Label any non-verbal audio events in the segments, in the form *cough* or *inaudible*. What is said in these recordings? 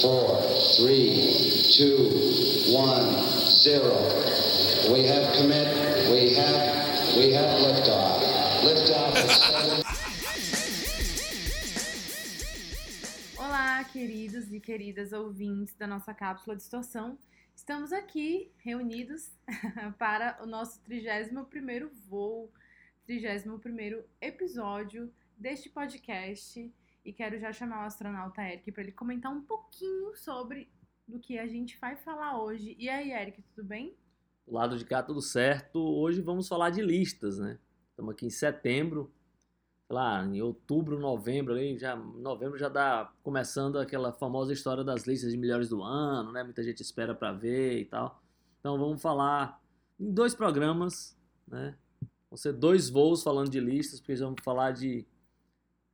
four, three, two, one, zero. We have commit. We have. We have liftoff. Liftoff. Olá, queridos e queridas ouvintes da nossa cápsula distorção. Estamos aqui reunidos *laughs* para o nosso 31º voo, 31º episódio deste podcast e quero já chamar o astronauta Eric para ele comentar um pouquinho sobre do que a gente vai falar hoje. E aí, Eric, tudo bem? Do lado de cá tudo certo. Hoje vamos falar de listas, né? Estamos aqui em setembro, sei lá, em outubro, novembro, ali, já novembro já dá começando aquela famosa história das listas de melhores do ano, né? Muita gente espera para ver e tal. Então vamos falar em dois programas, né? Vão ser dois voos falando de listas, porque vamos falar de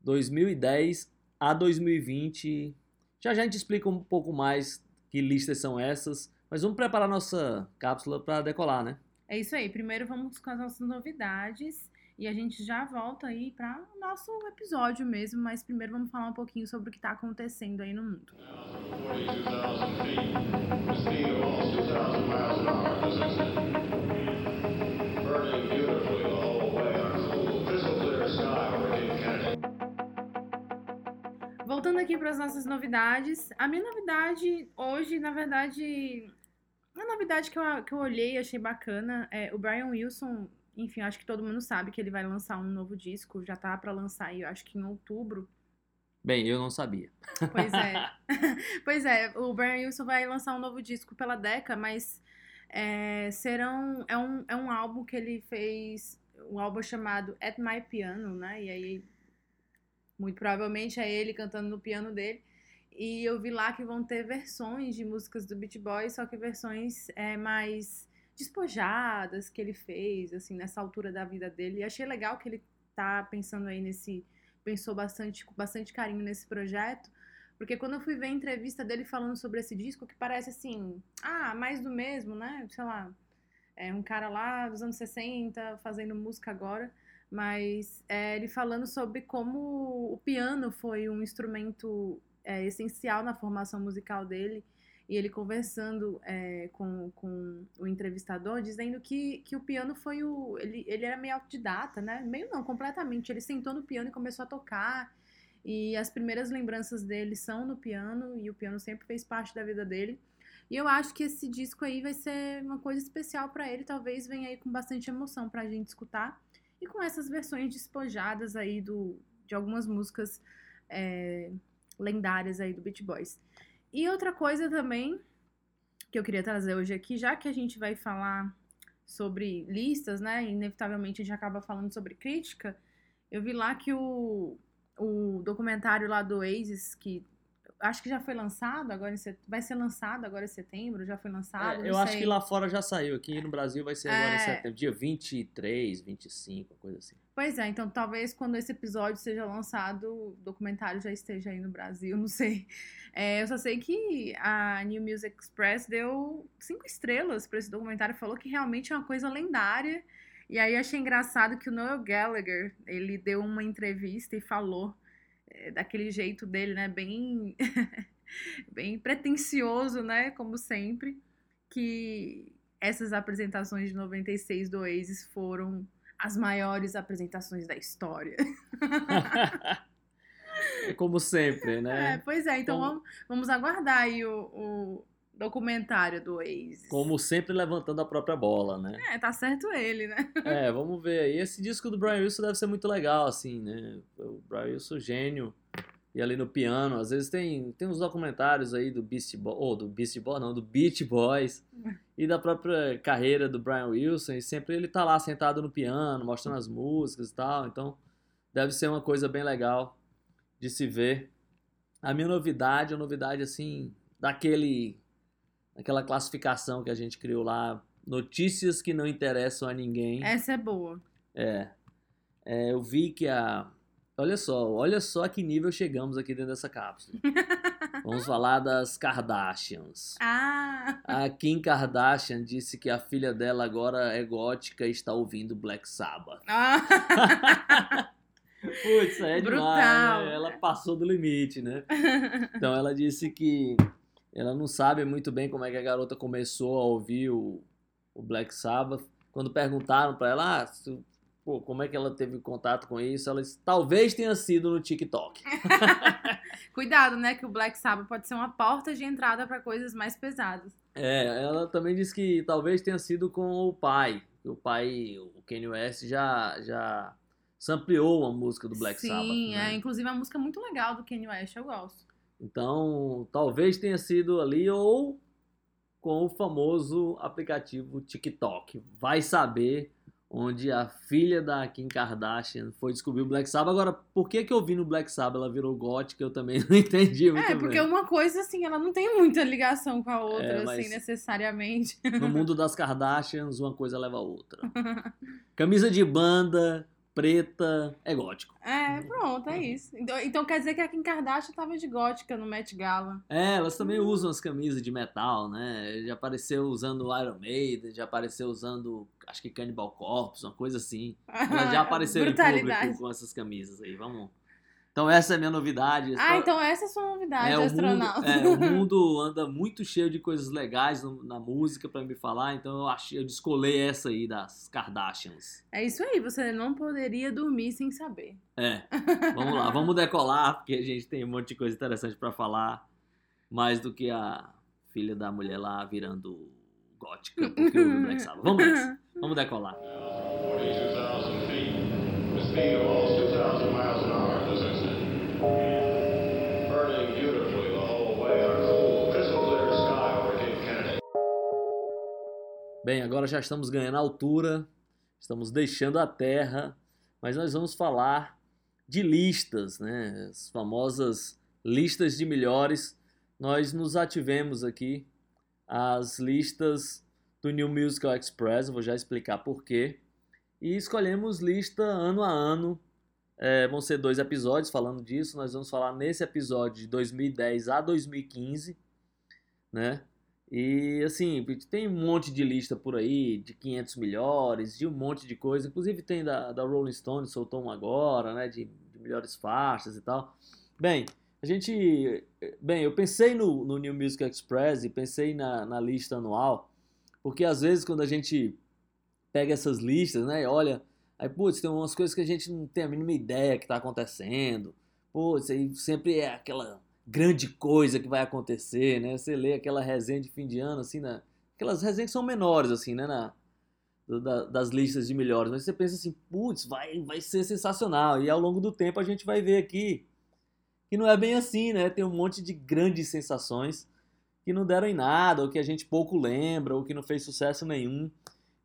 2010 a 2020. Já já a gente explica um pouco mais que listas são essas, mas vamos preparar nossa cápsula para decolar, né? É isso aí. Primeiro vamos com as nossas novidades e a gente já volta aí para o nosso episódio mesmo, mas primeiro vamos falar um pouquinho sobre o que está acontecendo aí no mundo. 42,000 feet. Voltando aqui para as nossas novidades, a minha novidade hoje, na verdade, uma novidade que eu, que eu olhei e achei bacana é o Brian Wilson. Enfim, acho que todo mundo sabe que ele vai lançar um novo disco, já tá para lançar aí, eu acho que em outubro. Bem, eu não sabia. Pois é. *laughs* *laughs* pois é, o Brian Wilson vai lançar um novo disco pela Deca, mas é, serão, é, um, é um álbum que ele fez, um álbum chamado At My Piano, né? E aí, muito provavelmente é ele cantando no piano dele. E eu vi lá que vão ter versões de músicas do Beat Boys, só que versões é, mais despojadas que ele fez, assim, nessa altura da vida dele. E achei legal que ele tá pensando aí nesse. Pensou bastante, com bastante carinho nesse projeto. Porque quando eu fui ver a entrevista dele falando sobre esse disco, que parece assim, ah, mais do mesmo, né? Sei lá, é um cara lá dos anos 60 fazendo música agora, mas é, ele falando sobre como o piano foi um instrumento é, essencial na formação musical dele, e ele conversando é, com, com o entrevistador, dizendo que, que o piano foi o. Ele, ele era meio autodidata, né? Meio não, completamente. Ele sentou no piano e começou a tocar. E as primeiras lembranças dele são no piano, e o piano sempre fez parte da vida dele. E eu acho que esse disco aí vai ser uma coisa especial para ele, talvez venha aí com bastante emoção pra gente escutar. E com essas versões despojadas aí do, de algumas músicas é, lendárias aí do Beach Boys. E outra coisa também que eu queria trazer hoje aqui, já que a gente vai falar sobre listas, né? Inevitavelmente a gente acaba falando sobre crítica. Eu vi lá que o, o documentário lá do Oasis, que acho que já foi lançado agora em set... vai ser lançado agora em setembro, já foi lançado. É, eu não acho sei. que lá fora já saiu, aqui no Brasil vai ser agora É. em setembro, dia 23, 25, coisa assim. Pois é, então talvez quando esse episódio seja lançado, o documentário já esteja aí no Brasil, *laughs* não sei. É, eu só sei que a New Music Express deu cinco estrelas para esse documentário, falou que realmente é uma coisa lendária. E aí achei engraçado que o Noel Gallagher, ele deu uma entrevista e falou é, daquele jeito dele, né, bem *laughs* bem pretensioso, né, como sempre, que essas apresentações de 96 do Oasis foram as maiores apresentações da história. É *laughs* Como sempre, É, né? pois é, então Então- vamos, vamos aguardar aí o, o documentário do Oasis. Como sempre levantando a própria bola, né? É, tá certo ele, né? *laughs* É, vamos ver aí. Esse disco do Brian Wilson deve ser muito legal, assim, né? O Brian Wilson, gênio. E ali no piano, às vezes tem, tem uns documentários aí do Beast Boys, ou do Beast Boys, não, do Beach Boys, e da própria carreira do Brian Wilson, e sempre ele tá lá sentado no piano, mostrando as músicas e tal, então deve ser uma coisa bem legal de se ver. A minha novidade, a novidade, assim, daquele, daquela classificação que a gente criou lá, notícias que não interessam a ninguém. Essa é boa. É. É, eu vi que a. Olha só, olha só a que nível chegamos aqui dentro dessa cápsula. *laughs* Vamos falar das Kardashians. Ah! A Kim Kardashian disse que a filha dela agora é gótica e está ouvindo Black Sabbath. ah. *laughs* Putz, é Brutal. demais, né? Ela passou do limite, né? *laughs* Então ela disse que ela não sabe muito bem como é que a garota começou a ouvir o, o Black Sabbath. Quando perguntaram pra ela, ah, se- pô, como é que ela teve contato com isso, ela disse, talvez tenha sido no TikTok. *laughs* Cuidado, né? Que o Black Sabbath pode ser uma porta de entrada pra coisas mais pesadas. É, ela também disse que talvez tenha sido com o pai. O pai, o Kanye West, já, já sampleou uma música do Black Sim, Sabbath. né? é. Inclusive, é uma música muito legal do Kanye West, eu gosto. Então, talvez tenha sido ali ou com o famoso aplicativo TikTok. Vai saber onde a filha da Kim Kardashian foi descobrir o Black Sabbath. Agora, por que que eu vi no Black Sabbath ela virou gótica? Eu também *laughs* não entendi muito É, porque bem. uma coisa, assim, ela não tem muita ligação com a outra, É, assim, necessariamente. No mundo das Kardashians, uma coisa leva a outra. *laughs* Camisa de banda, preta, é gótico. É, pronto, é isso. Então, então quer dizer que a Kim Kardashian tava de gótica no Met Gala. É, elas também usam as camisas de metal, né? Já apareceu usando Iron Maiden, já apareceu usando, acho que Cannibal Corpse, uma coisa assim. Elas já *laughs* apareceram em público com essas camisas aí, vamos. Então essa é a minha novidade. Ah, então essa é a sua novidade, é, o mundo, astronauta. é, o *laughs* mundo anda muito cheio de coisas legais no- na música pra me falar, então eu achei, eu descolei essa aí das Kardashians. É isso aí, você não poderia dormir sem saber. É, vamos lá, vamos decolar, porque a gente tem um monte de coisa interessante pra falar, mais do que a filha da mulher lá virando gótica, porque ouve Black Sabbath. Vamos nessa, vamos decolar. Bem, agora já estamos ganhando altura, estamos deixando a Terra, mas nós vamos falar de listas, né? As famosas listas de melhores. Nós nos ativemos aqui as listas do New Musical Express, vou já explicar por quê. E escolhemos lista ano a ano. É, vão ser dois episódios falando disso. Nós vamos falar nesse episódio de 2010 a 2015, né? E assim, tem um monte de lista por aí, de 500 melhores, de um monte de coisa. Inclusive tem da, da Rolling Stone, soltou um agora, né? De, de melhores faixas e tal. Bem, a gente. Bem, eu pensei no, no New Music Express e pensei na, na lista anual, porque às vezes quando a gente pega essas listas, né? Olha, aí, putz, tem umas coisas que a gente não tem a mínima ideia que tá acontecendo. Putz, aí sempre é aquela grande coisa que vai acontecer, né? Você lê aquela resenha de fim de ano, assim, né? Aquelas resenhas que são menores, assim, né? Na, da- das listas de melhores. Mas você pensa assim, putz, vai, vai ser sensacional. E ao longo do tempo a gente vai ver aqui que não é bem assim, né? Tem um monte de grandes sensações que não deram em nada, ou que a gente pouco lembra, ou que não fez sucesso nenhum.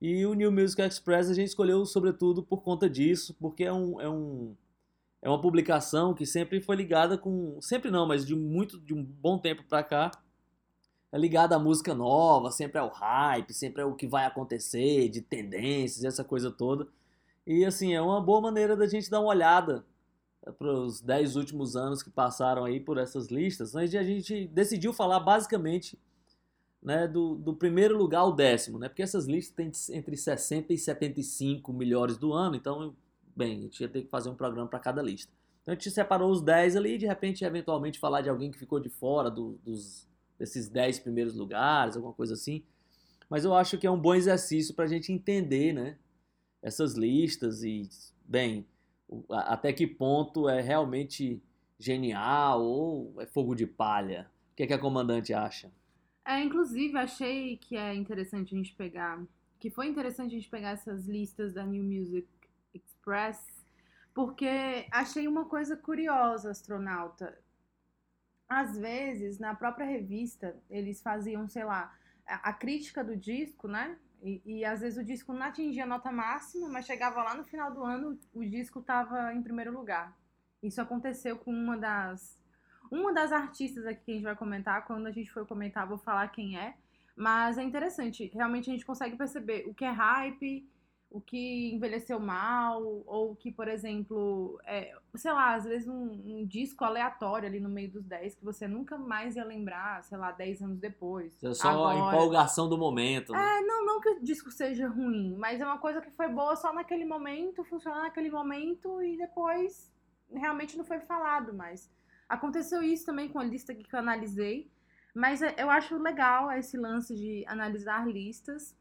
E o New Music Express a gente escolheu sobretudo por conta disso, porque é um, é um é uma publicação que sempre foi ligada com, sempre não, mas de muito de um bom tempo pra cá, é ligada à música nova, sempre ao hype, sempre ao que vai acontecer, de tendências, essa coisa toda. E assim, é uma boa maneira da gente dar uma olhada para os 10 últimos anos que passaram aí por essas listas, mas a gente decidiu falar basicamente né, do, do primeiro lugar ao décimo, né? Porque essas listas têm entre 60 e 75 melhores do ano, então, bem, a gente ia ter que fazer um programa para cada lista. Então a gente separou os 10 ali e de repente, eventualmente, falar de alguém que ficou de fora do- dos, desses 10 primeiros lugares, alguma coisa assim. Mas eu acho que é um bom exercício para a gente entender, né? Essas listas e, bem, até que ponto é realmente genial ou é fogo de palha. O que, é que a comandante acha? É, inclusive, achei que é interessante a gente pegar. Que foi interessante a gente pegar essas listas da New Music Express, porque achei uma coisa curiosa, astronauta. Às vezes, na própria revista, eles faziam, sei lá, a, a crítica do disco, né? E, e às vezes o disco não atingia a nota máxima, mas chegava lá no final do ano, o disco estava em primeiro lugar. Isso aconteceu com uma das uma das artistas aqui que a gente vai comentar, quando a gente for comentar, vou falar quem é. Mas é interessante, realmente a gente consegue perceber o que é hype, o que envelheceu mal, ou que, por exemplo, é, sei lá, às vezes um, um disco aleatório ali no meio dos 10 que você nunca mais ia lembrar, sei lá, 10 anos depois. É só a Agora. empolgação do momento. Né? É, não, não que o disco seja ruim, mas é uma coisa que foi boa só naquele momento, funcionou naquele momento e depois realmente não foi falado, mas aconteceu isso também com a lista que eu analisei. Mas é- eu acho legal esse lance de analisar listas.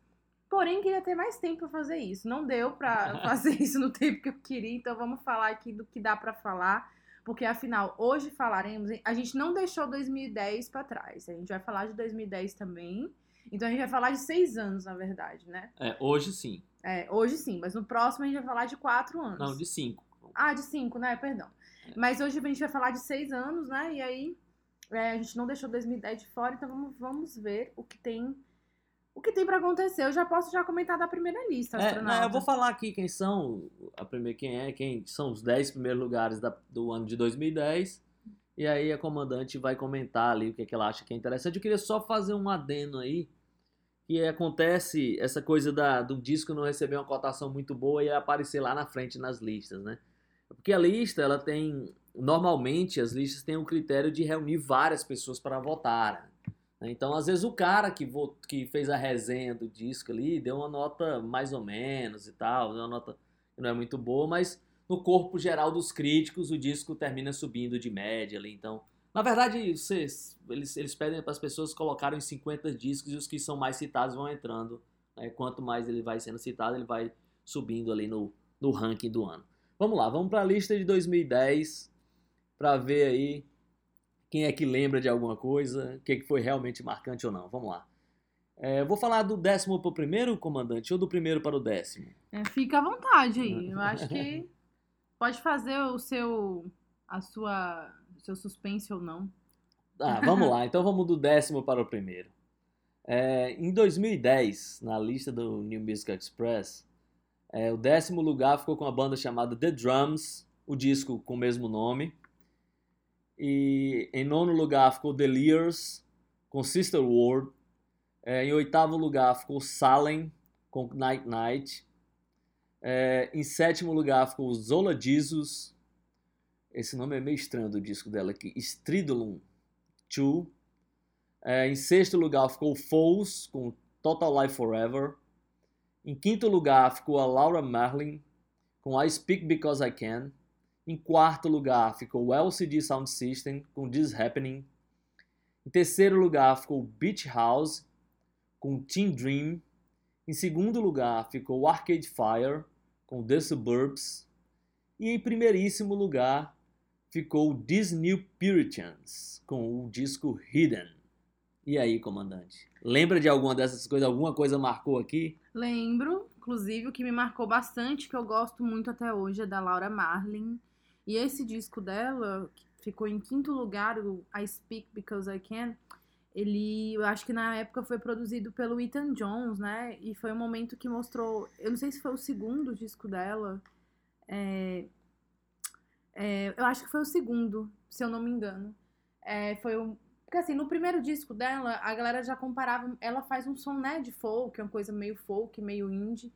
Porém, queria ter mais tempo para fazer isso. Não deu para *laughs* fazer isso no tempo que eu queria, então vamos falar aqui do que dá para falar, porque afinal, hoje falaremos. A gente não deixou 2010 para trás, a gente vai falar de 2010 também. Então a gente vai falar de seis anos, na verdade, né? É, hoje sim. É, hoje sim, mas no próximo a gente vai falar de quatro anos. Não, de cinco. Ah, de cinco, né? Perdão. Mas hoje a gente vai falar de seis anos, né? E aí é, a gente não deixou 2010 de fora, então vamos, vamos ver o que tem. O que tem pra acontecer? Eu já posso já comentar da primeira lista, É, não, eu vou falar aqui quem são, a primeira, quem é, quem são os 10 primeiros lugares da- do ano de 2010. E aí a comandante vai comentar ali o que, é que ela acha que é interessante. Eu queria só fazer um adeno aí, que acontece essa coisa da, do disco não receber uma cotação muito boa e aparecer lá na frente nas listas, né? Porque a lista, ela tem, normalmente as listas têm o critério de reunir várias pessoas para votar. Né? Então, às vezes, o cara que, vo- que fez a resenha do disco ali deu uma nota mais ou menos e tal, deu uma nota que não é muito boa, mas no corpo geral dos críticos, o disco termina subindo de média ali. Então, na verdade, vocês, eles, eles pedem para as pessoas colocarem os 50 discos e os que são mais citados vão entrando. né? Quanto mais ele vai sendo citado, ele vai subindo ali no, no ranking do ano. Vamos lá, vamos para a lista de 2010 para ver aí quem é que lembra de alguma coisa, o que, que foi realmente marcante ou não. Vamos lá. É, vou falar do décimo para o primeiro, comandante, ou do primeiro para o décimo? É, fica à vontade aí. *laughs* Eu acho que pode fazer o seu. a sua. seu suspense ou não. Ah, vamos lá. Então vamos do décimo para o primeiro. É, em 2010, na lista do New Music Express, é, o décimo lugar ficou com uma banda chamada The Drums, o disco com o mesmo nome. E em nono lugar ficou The com Sister World. É, em oitavo lugar ficou Salem, com Night Night. É, em sétimo lugar ficou Zola Jesus. Esse nome é meio estranho do disco dela aqui. Stridulum 2. É, em sexto lugar ficou Foles com Total Life Forever. Em quinto lugar ficou a Laura Marlin com I Speak Because I Can. Em quarto lugar ficou o LCD Sound System com This Happening. Em terceiro lugar ficou Beach House com Teen Dream. Em segundo lugar ficou Arcade Fire com The Suburbs. E em primeiríssimo lugar ficou These New Puritans com o disco Hidden. E aí, comandante? Lembra de alguma dessas coisas? Alguma coisa marcou aqui? Lembro, inclusive, o que me marcou bastante, que eu gosto muito até hoje, é da Laura Marlin. E esse disco dela, que ficou em quinto lugar, o I Speak Because I Can, ele, eu acho que na época foi produzido pelo Ethan Jones, né? E foi um momento que mostrou, eu não sei se foi o segundo disco dela, é, é, eu acho que foi o segundo, se eu não me engano. É, foi o, porque assim, no primeiro disco dela, a galera já comparava. Ela faz um som, né, de folk, uma coisa meio folk, meio indie.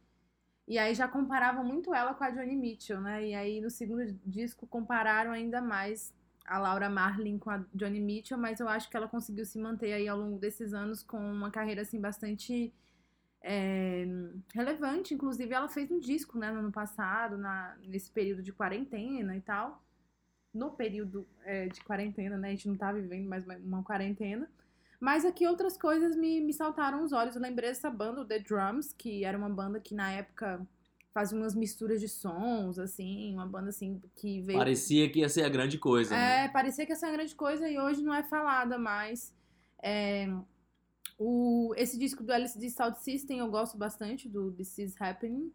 E aí já comparava muito ela com a Johnny Mitchell, né? E aí no segundo disco compararam ainda mais a Laura Marlin com a Johnny Mitchell, mas eu acho que ela conseguiu se manter aí ao longo desses anos com uma carreira assim bastante é, relevante. Inclusive, ela fez um disco, né, no ano passado, na, nesse período de quarentena e tal no período é, de quarentena, né? A gente não tá vivendo mais uma quarentena. Mas aqui outras coisas me, me saltaram os olhos. Eu lembrei dessa banda, o The Drums, que era uma banda que na época fazia umas misturas de sons, assim, uma banda assim que veio. Parecia que ia ser a grande coisa, né? É, parecia que ia ser uma grande coisa e hoje não é falada mais. É, o, esse disco do LCD Sound System eu gosto bastante, do This Is Happening.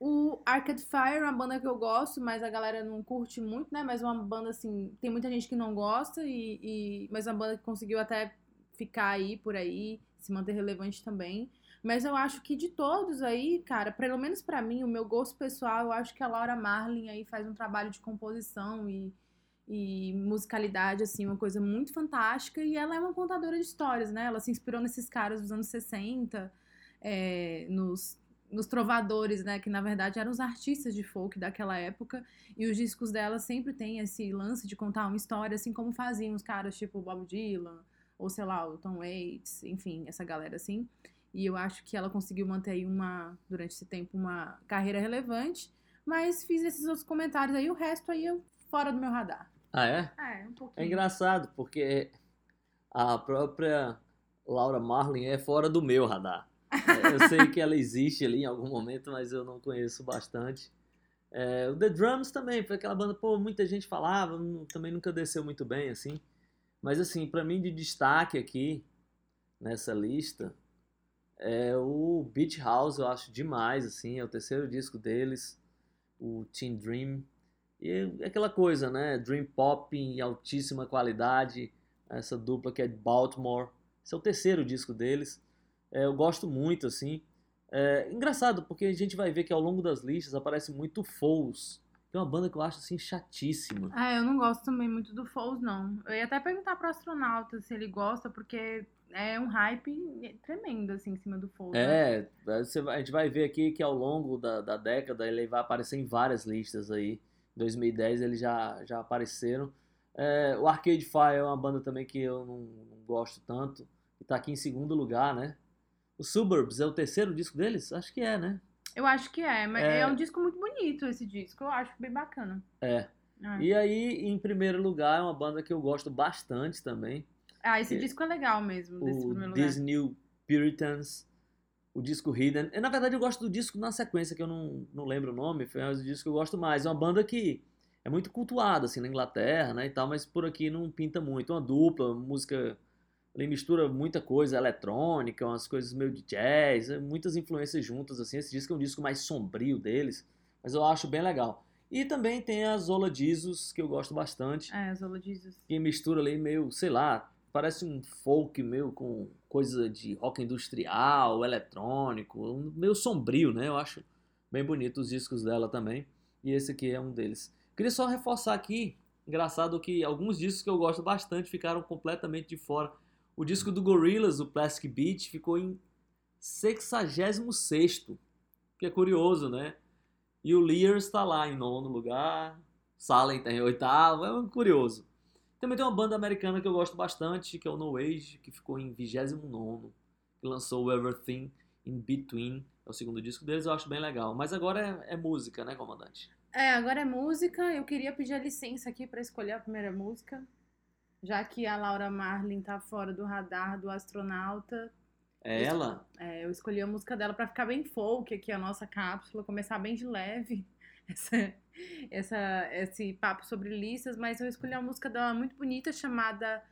O Arcade Fire é uma banda que eu gosto, mas a galera não curte muito, né? Mas é uma banda assim, tem muita gente que não gosta, e, e- mas é uma banda que conseguiu até ficar aí por aí, se manter relevante também. Mas eu acho que de todos aí, cara, pelo menos pra mim, o meu gosto pessoal, eu acho que a Laura Marlin aí faz um trabalho de composição e, e musicalidade, assim, uma coisa muito fantástica. E ela é uma contadora de histórias, né? Ela se inspirou nesses caras dos anos 60, é, nos, nos trovadores, né? Que na verdade eram os artistas de folk daquela época. E os discos dela sempre tem esse lance de contar uma história, assim como faziam os caras tipo Bob Dylan, ou sei lá, o Tom Waits, enfim, essa galera assim. E eu acho que ela conseguiu manter aí uma, durante esse tempo, uma carreira relevante. Mas fiz esses outros comentários aí, o resto aí eu fora do meu radar. Ah, é? É, um pouquinho. É engraçado, porque a própria Laura Marlin é fora do meu radar. É, Eu sei que ela existe ali em algum momento, mas eu não conheço bastante. É, o The Drums também, foi aquela banda, pô, muita gente falava, não- também nunca desceu muito bem, assim. Mas, assim, pra mim, de destaque aqui, nessa lista, é o Beach House, eu acho demais, assim, é o terceiro disco deles, o Teen Dream. E é aquela coisa, né? Dream Pop em altíssima qualidade, essa dupla que é de Baltimore. Esse é o terceiro disco deles. É, eu gosto muito, assim. É engraçado, porque a gente vai ver que ao longo das listas aparece muito que é uma banda que eu acho, assim, chatíssima. Ah, eu não gosto também muito do Foles, não. Eu ia até perguntar pro astronauta se ele gosta, porque é um hype tremendo, assim, em cima do Foles. né? É, você vai- a gente vai ver aqui que ao longo da, da década ele vai aparecer em várias listas aí. Em 2010 eles já, já apareceram. É, o Arcade Fire é uma banda também que eu não, não gosto tanto. E tá aqui em segundo lugar, né? O Suburbs é o terceiro disco deles? Acho que é, né? Eu acho que é, mas É. é... um disco muito bonito esse disco. Eu acho bem bacana. É. É. E aí, em primeiro lugar, é uma banda que eu gosto bastante também. Ah, esse disco é legal mesmo, desse o primeiro lugar. These New Puritans, o disco Hidden. E, na verdade, eu gosto do disco na sequência, que eu não, não lembro o nome, foi um disco que eu gosto mais. É uma banda que é muito cultuada, assim, na Inglaterra, né, e tal, mas por aqui não pinta muito. Uma dupla, música... Ele mistura muita coisa eletrônica, umas coisas meio de jazz, é, muitas influências juntas, assim. Esse disco é um disco mais sombrio deles, mas eu acho bem legal. E também tem a Zola Jesus, que eu gosto bastante É, Zola Jesus. que mistura ali meio, sei lá, parece um folk meio com coisa de rock industrial, eletrônico, meio sombrio, né? Eu acho bem bonito os discos dela também. E esse aqui é um deles. Queria só reforçar aqui, engraçado que alguns discos que eu gosto bastante ficaram completamente de fora. O disco do Gorillaz, o Plastic Beach, ficou em 66º, que é curioso, né? E o Lear está lá em nono lugar, Salem está em oitavo, é um curioso. Também tem uma banda americana que eu gosto bastante, que é o No Age, que ficou em 29 que lançou Everything in Between, é o segundo disco deles, eu acho bem legal. Mas agora é, é música, né, comandante? É, agora é música. Eu queria pedir a licença aqui pra escolher a primeira música. Já que a Laura Marlin tá fora do radar do astronauta. É Isso. ela? É, eu escolhi a música dela pra ficar bem folk aqui, a nossa cápsula, começar bem de leve *laughs* essa, essa, esse papo sobre listas, mas eu escolhi uma música dela muito bonita chamada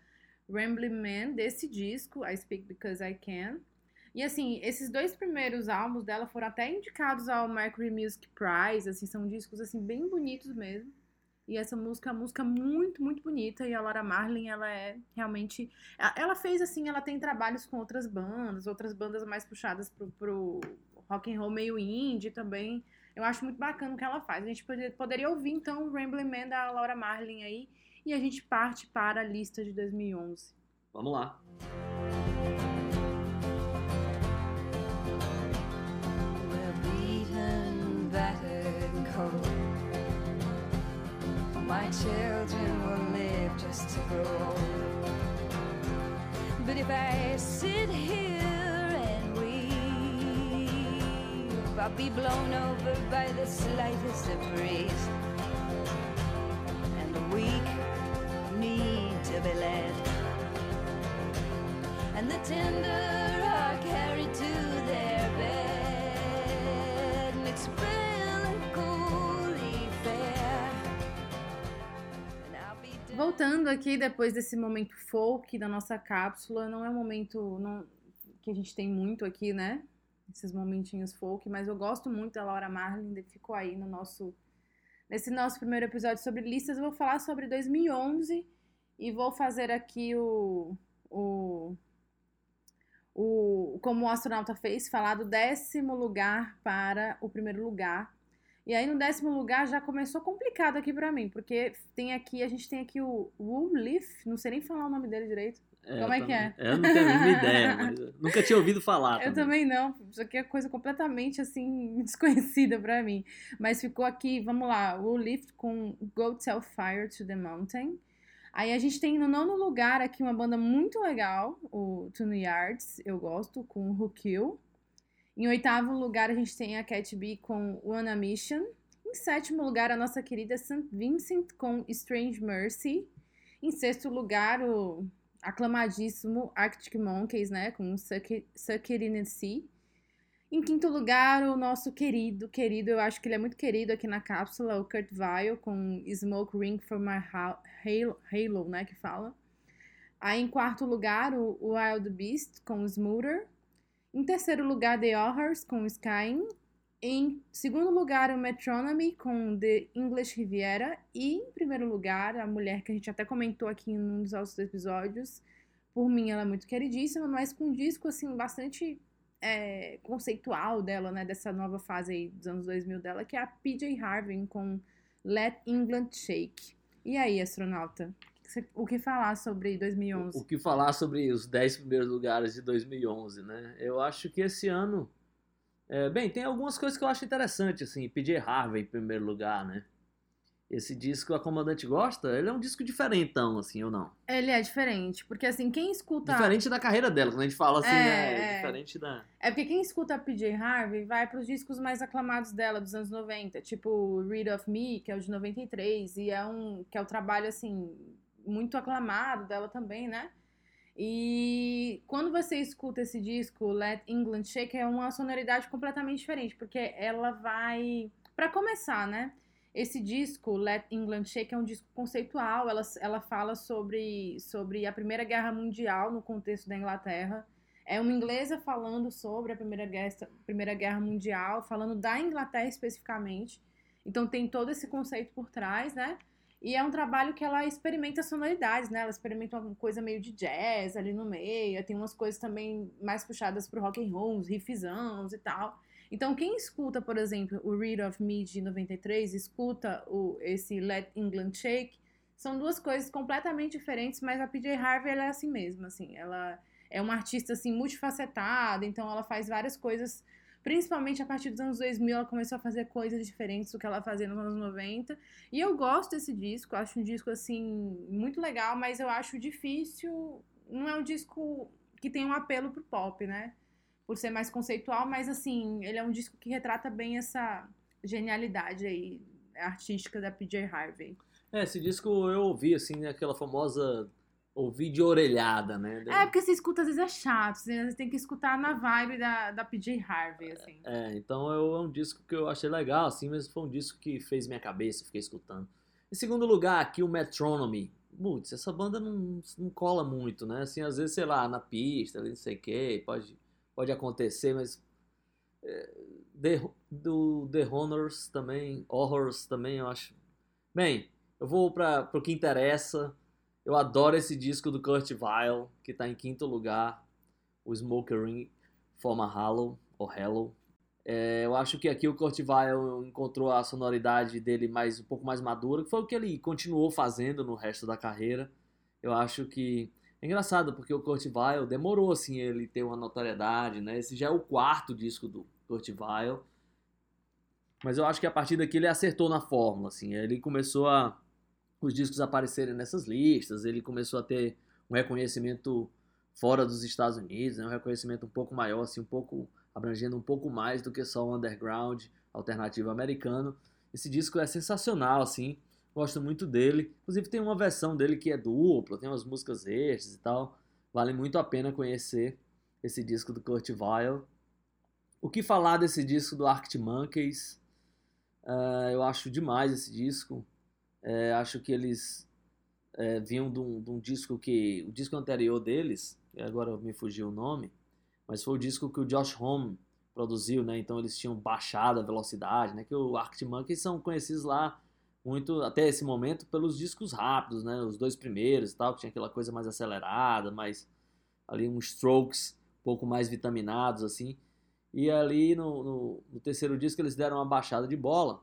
Rambling Man, desse disco, I Speak Because I Can. E assim, esses dois primeiros álbuns dela foram até indicados ao Mercury Music Prize, assim, são discos assim bem bonitos mesmo. E essa música é uma música muito, muito bonita. E a Laura Marlin, ela é realmente. Ela fez assim, ela tem trabalhos com outras bandas, outras bandas mais puxadas pro, pro rock and roll meio indie também. Eu acho muito bacana o que ela faz. A gente poderia, poderia ouvir então o Rambling Man da Laura Marlin aí. E a gente parte para a lista de 2011. Vamos lá. We're children will live just to grow. But if I sit here and weep, I'll be blown over by the slightest of breeze. And the weak need to be led and the tender Voltando aqui depois desse momento folk da nossa cápsula, não é um momento não- que a gente tem muito aqui, né? Esses momentinhos folk, mas eu gosto muito da Laura Marlin, ficou aí no nosso nesse nosso primeiro episódio sobre listas, eu vou falar sobre 2011 e vou fazer aqui o o o como o astronauta fez, falar do décimo lugar para o primeiro lugar. E aí no décimo lugar já começou complicado aqui pra mim, porque tem aqui, a gente tem aqui o Woolleaf, não sei nem falar o nome dele direito. Como é que também- é? Eu não tenho a mínima ideia, *laughs* nunca tinha ouvido falar. Eu também não, isso aqui é coisa completamente assim *laughs* desconhecida pra mim. Mas ficou aqui, vamos lá, o Lift com Go Tell Fire to the Mountain. Aí a gente tem no nono lugar aqui uma banda muito legal, o Tune Yards, eu gosto, com Who Kill. Em oitavo lugar a gente tem a Cat B com One a Mission. Em sétimo lugar, a nossa querida St. Vincent com Strange Mercy. Em sexto lugar, o aclamadíssimo Arctic Monkeys, né, com Suck Suck It in the Sea. Em quinto lugar, o nosso querido, querido, eu acho que ele é muito querido aqui na cápsula, o Kurt Weill com Smoke Ring for My Ha- Halo, Halo né, que fala. Aí em quarto lugar, o Wild Beast com Smoother. Em terceiro lugar, The Horrors com Skyrim. Em segundo lugar, o Metronomy com The English Riviera. E em primeiro lugar, a mulher que a gente até comentou aqui em um dos nossos episódios. Por mim, ela é muito queridíssima, mas com um disco, assim, bastante é, conceitual dela, né? Dessa nova fase aí dos anos 2000 dela, que é a PJ Harvey com Let England Shake. E aí, astronauta? O que O falar sobre 2011? O que falar sobre os 10 primeiros lugares de 2011, né? Eu acho que esse ano. é, bem, tem algumas coisas que eu acho interessante, assim. PJ Harvey em primeiro lugar, né? Esse disco a comandante gosta, ele é um disco diferentão, assim, ou não? Ele é diferente, porque assim, quem escuta. Diferente da carreira dela, quando a gente fala assim, É, né? é. Diferente da. É porque quem escuta a PJ Harvey vai pros discos mais aclamados dela, dos anos 90, tipo Read of Me, que é o de 93, e é um que é o trabalho assim muito aclamado dela também, né? E quando você escuta esse disco, Let England Shake, é uma sonoridade completamente diferente, porque ela vai, Pra começar, né? Esse disco, Let England Shake, é um disco conceitual. Ela, ela fala sobre, sobre a Primeira Guerra Mundial no contexto da Inglaterra. É uma inglesa falando sobre a Primeira Guerra, Primeira Guerra Mundial, falando da Inglaterra especificamente. Então tem todo esse conceito por trás, né? E é um trabalho que ela experimenta sonoridades, né? Ela experimenta uma coisa meio de jazz ali no meio, tem umas coisas também mais puxadas pro rock and roll, uns riffzãos e tal. Então quem escuta, por exemplo, o Read of Me de 93, escuta o, esse Let England Shake, são duas coisas completamente diferentes, mas a PJ Harvey ela é assim mesmo, assim, ela é uma artista assim multifacetada, então ela faz várias coisas, principalmente a partir dos anos 2000 ela começou a fazer coisas diferentes do que ela fazia nos anos 90. E eu gosto desse disco, acho um disco assim muito legal, mas eu acho difícil, não é um disco que tem um apelo pro pop, né? Por ser mais conceitual, mas assim, ele é um disco que retrata bem essa genialidade aí artística da PJ Harvey. É, esse disco eu ouvi, assim, né, aquela famosa ouvir de orelhada, né? É, porque você escuta, às vezes é chato, você tem que escutar na vibe da, da PJ Harvey, assim. É, então eu- é um disco que eu achei legal, assim, mas foi um disco que fez minha cabeça, fiquei escutando. Em segundo lugar, aqui o Metronomy. Putz, essa banda não, não cola muito, né? Assim, às vezes, sei lá, na pista, não sei o que, pode, pode acontecer, mas. é, The, do The Honors também, Horrors também, eu acho. Bem, eu vou para o que interessa. Eu adoro esse disco do Kurt Weill, que tá em quinto lugar, o Smoker Ring Forma Hollow, ou Hello. É, eu acho que aqui o Kurt Weill encontrou a sonoridade dele mais um pouco mais madura, que foi o que ele continuou fazendo no resto da carreira. Eu acho que é engraçado porque o Kurt Weill demorou assim ele ter uma notoriedade, né? Esse já é o quarto disco do Kurt Weill. Mas eu acho que a partir daqui ele acertou na fórmula, assim. Ele começou a os discos aparecerem nessas listas, ele começou a ter um reconhecimento fora dos Estados Unidos, né? um reconhecimento um pouco maior, assim, um pouco abrangendo um pouco mais do que só o underground alternativo americano. Esse disco é sensacional, assim, gosto muito dele. Inclusive tem uma versão dele que é dupla, tem umas músicas extras e tal. Vale muito a pena conhecer esse disco do Kurt Weill. O que falar desse disco do Arctic Monkeys? Uh, eu acho demais esse disco. É, acho que eles é, vinham de um, de um, disco que. O disco anterior deles, agora me fugiu o nome, mas foi o disco que o Josh Homme produziu, né? Então eles tinham baixado a velocidade, né? Que o Arctic Monkeys são conhecidos lá muito, até esse momento, pelos discos rápidos, né? Os dois primeiros e tal, que tinha aquela coisa mais acelerada, mais. ali uns strokes um pouco mais vitaminados, assim. E ali no, no, no terceiro disco eles deram uma baixada de bola.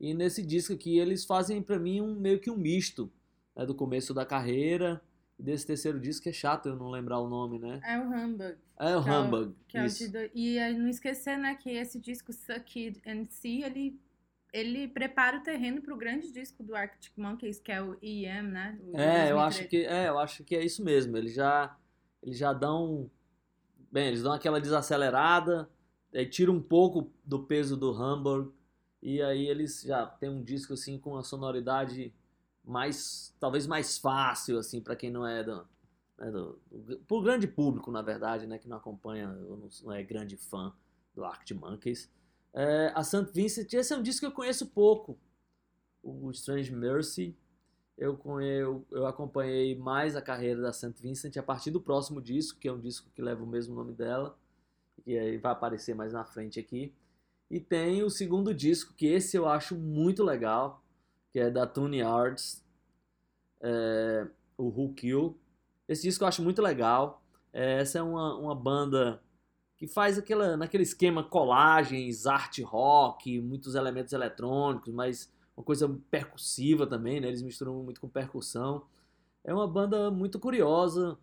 E nesse disco aqui eles fazem para mim um meio que um misto né, do começo da carreira e desse terceiro disco que é chato eu não lembrar o nome, né? É o Humbug. É o Humbug. É o, é e aí não esquecer, né, que esse disco Suck It and See, ele ele prepara o terreno para o grande disco do Arctic Monkeys, que é o EM, né? O é, eu acho que é, eu acho que é isso mesmo. Eles já eles já dão bem, eles dão aquela desacelerada, aí tira um pouco do peso do Hamburg E aí eles já tem um disco assim com uma sonoridade mais, talvez mais fácil assim para quem não é do, né, do, do pro grande público na verdade, né, que não acompanha, não, não é grande fã do Arctic Monkeys. É, a St. Vincent, esse é um disco que eu conheço pouco, o Strange Mercy. Eu, eu, eu acompanhei mais a carreira da St. Vincent a partir do próximo disco, que é um disco que leva o mesmo nome dela, que aí vai aparecer mais na frente aqui. E tem o segundo disco, que esse eu acho muito legal, que é da Tune Arts, é, o Who Kill. Esse disco eu acho muito legal. É, essa é uma, uma banda que faz aquela, naquele esquema colagens, art rock, muitos elementos eletrônicos, mas uma coisa percussiva também, né? Eles misturam muito com percussão. É uma banda muito curiosa,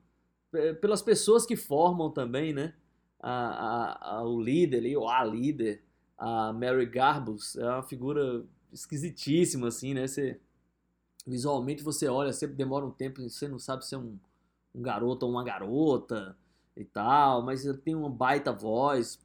pe- pelas pessoas que formam também, né? A, a- a- o líder ali, ou a líder, a Mary Garbus, é uma figura esquisitíssima, assim, né? Você, visualmente você olha, sempre demora um tempo, você não sabe se é um, um garoto ou uma garota e tal, mas ele tem uma baita voz,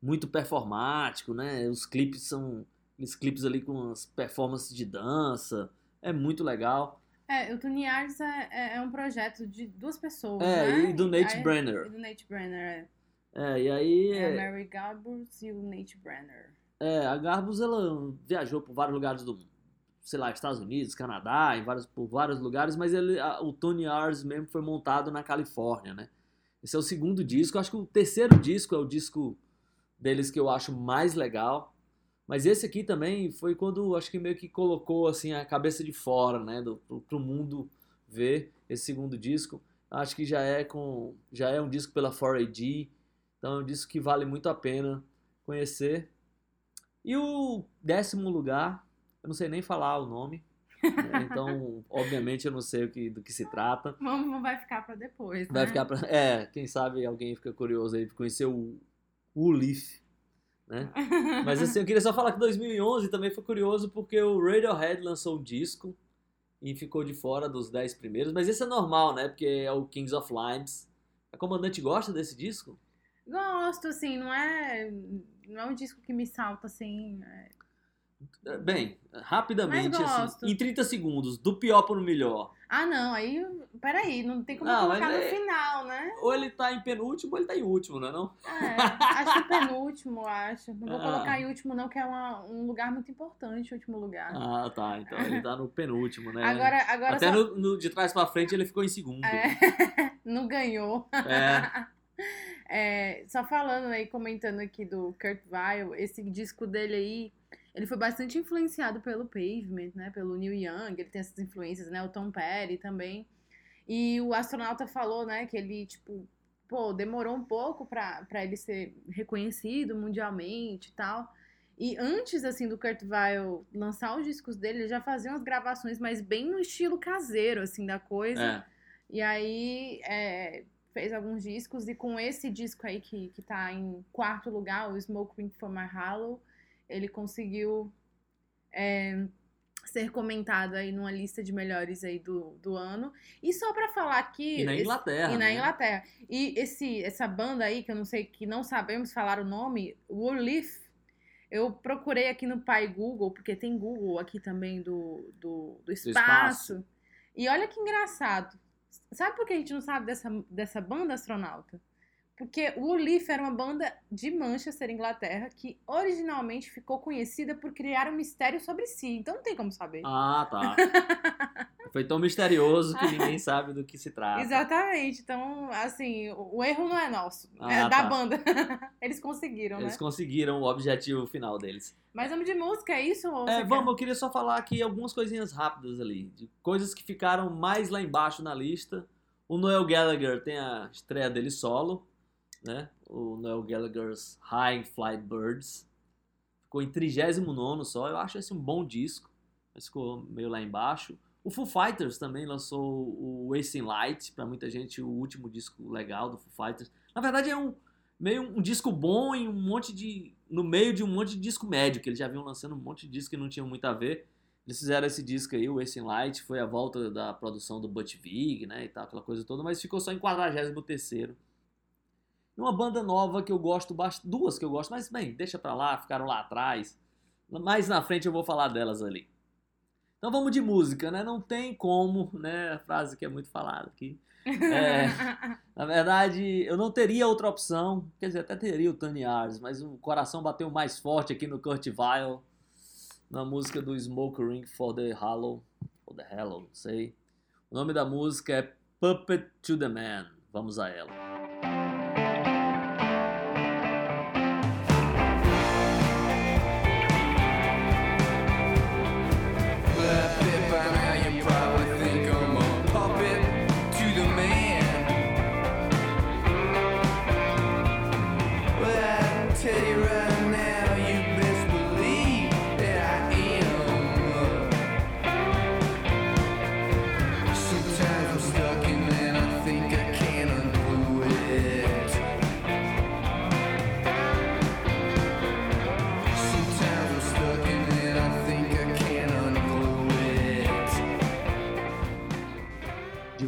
muito performático, né? Os clipes são aqueles clipes ali com as performances de dança, é muito legal. É, o Tony Arts é, é- é um projeto de duas pessoas, É, né? e do Nate Aí- Brenner. E do Nate Brenner, É, e aí é. É é, a Mary Garbus e o Nate Brenner. é, a Garbus ela viajou por vários lugares do, sei lá, Estados Unidos, Canadá, em vários, por vários lugares, mas ele, a- o Tony Ars mesmo foi montado na Califórnia, né? Esse é o segundo disco, acho que o terceiro disco é o disco deles que eu acho mais legal. Mas esse aqui também foi quando acho que meio que colocou assim a cabeça de fora, né, do, pro, pro mundo ver esse segundo disco. Acho que já é com já é um disco pela 4AD, então um disco que vale muito a pena conhecer. E o décimo lugar, eu não sei nem falar o nome, né, *laughs* então obviamente eu não sei o que, do que se trata. Vamos, vai ficar pra depois, Vai né? ficar pra. É, quem sabe alguém fica curioso aí pra conhecer o, o Leaf, né? *laughs* Mas assim, eu queria só falar que 2011 também foi curioso porque o Radiohead lançou um disco e ficou de fora dos 10 primeiros, mas esse é normal, né? Porque é o Kings of Limes. A comandante gosta desse disco? Gosto, assim, não é. Não é um disco que me salta assim. é- É, Bem, rapidamente, assim, em 30 segundos, do pior pro melhor. Ah, não, aí. Peraí, não tem como Não, colocar no é- final, né? Ou ele tá em penúltimo ou ele tá em último, não é não? É, acho que penúltimo, acho. Não vou *laughs* Ah. colocar em último, não, que é uma- um lugar muito importante, o último lugar. Ah, tá. Então ele tá no penúltimo, né? agora, agora Até só. no, no- de trás pra frente ele ficou em segundo. É, *laughs* não ganhou. É. *laughs* É, só falando aí, comentando aqui do Kurt Weill, esse disco dele aí, ele foi bastante influenciado pelo Pavement, né? Pelo Neil Young, ele tem essas influências, né? O Tom Petty também. E o astronauta falou, né, que ele, tipo, pô, demorou um pouco pra, pra ele ser reconhecido mundialmente e tal. E antes, assim, do Kurt Weill lançar os discos dele, ele já fazia umas gravações, mas bem no estilo caseiro, assim, da coisa. É. E aí é, fez alguns discos, e com esse disco aí que, que tá em quarto lugar, o Smoke Ring for My Hollow, ele conseguiu é, ser comentado aí numa lista de melhores aí do, do ano. E só pra falar aqui. E na esse- Inglaterra. e na né? Inglaterra. E esse, essa banda aí, que eu não sei, que não sabemos falar o nome, Woolleaf, eu procurei aqui no pai Google, porque tem Google aqui também do, do, do espaço. espaço. E olha que engraçado. Sabe por que a gente não sabe dessa, dessa banda astronauta? Porque o Leaf era uma banda de Manchester, Inglaterra, que originalmente ficou conhecida por criar um mistério sobre si. Então não tem como saber. Ah, tá. *laughs* Foi tão misterioso que ninguém *laughs* sabe do que se trata. Exatamente. Então, assim, o erro não é nosso, Ah, é da tá. banda. *laughs* Eles conseguiram, Eles né? conseguiram o objetivo final deles. Mas vamos de música, é isso? É, vamos, eu queria só falar aqui algumas coisinhas rápidas ali, de coisas que ficaram mais lá embaixo na lista. O Noel Gallagher tem a estreia dele solo, né? O Noel Gallagher's High Flight Birds. Ficou em 39 só. Eu acho esse um bom disco, mas ficou meio lá embaixo. O Foo Fighters também lançou o Wasting Light, pra muita gente o último disco legal do Foo Fighters. Na verdade é um meio um disco bom e um monte de no meio de um monte de disco médio, que eles já vinham lançando um monte de disco que não tinham muito a ver. Eles fizeram esse disco aí, o Wasting Light, foi a volta da produção do Butch Vig, né, e tal, aquela coisa toda, mas ficou só em 43º. E uma banda nova que eu gosto bastante, duas que eu gosto, mas bem, deixa pra lá, ficaram lá atrás. Mais na frente eu vou falar delas ali. Então vamos de música, né? Não tem como, né? A frase que é muito falada aqui. É, *laughs* na verdade, eu não teria outra opção. Quer dizer, até teria o Tony Ars, mas o coração bateu mais forte aqui no Kurt Vile, na música do Smoke Ring for the Hollow, ou the Hello, não sei. O nome da música é Puppet to the Man. Vamos a ela.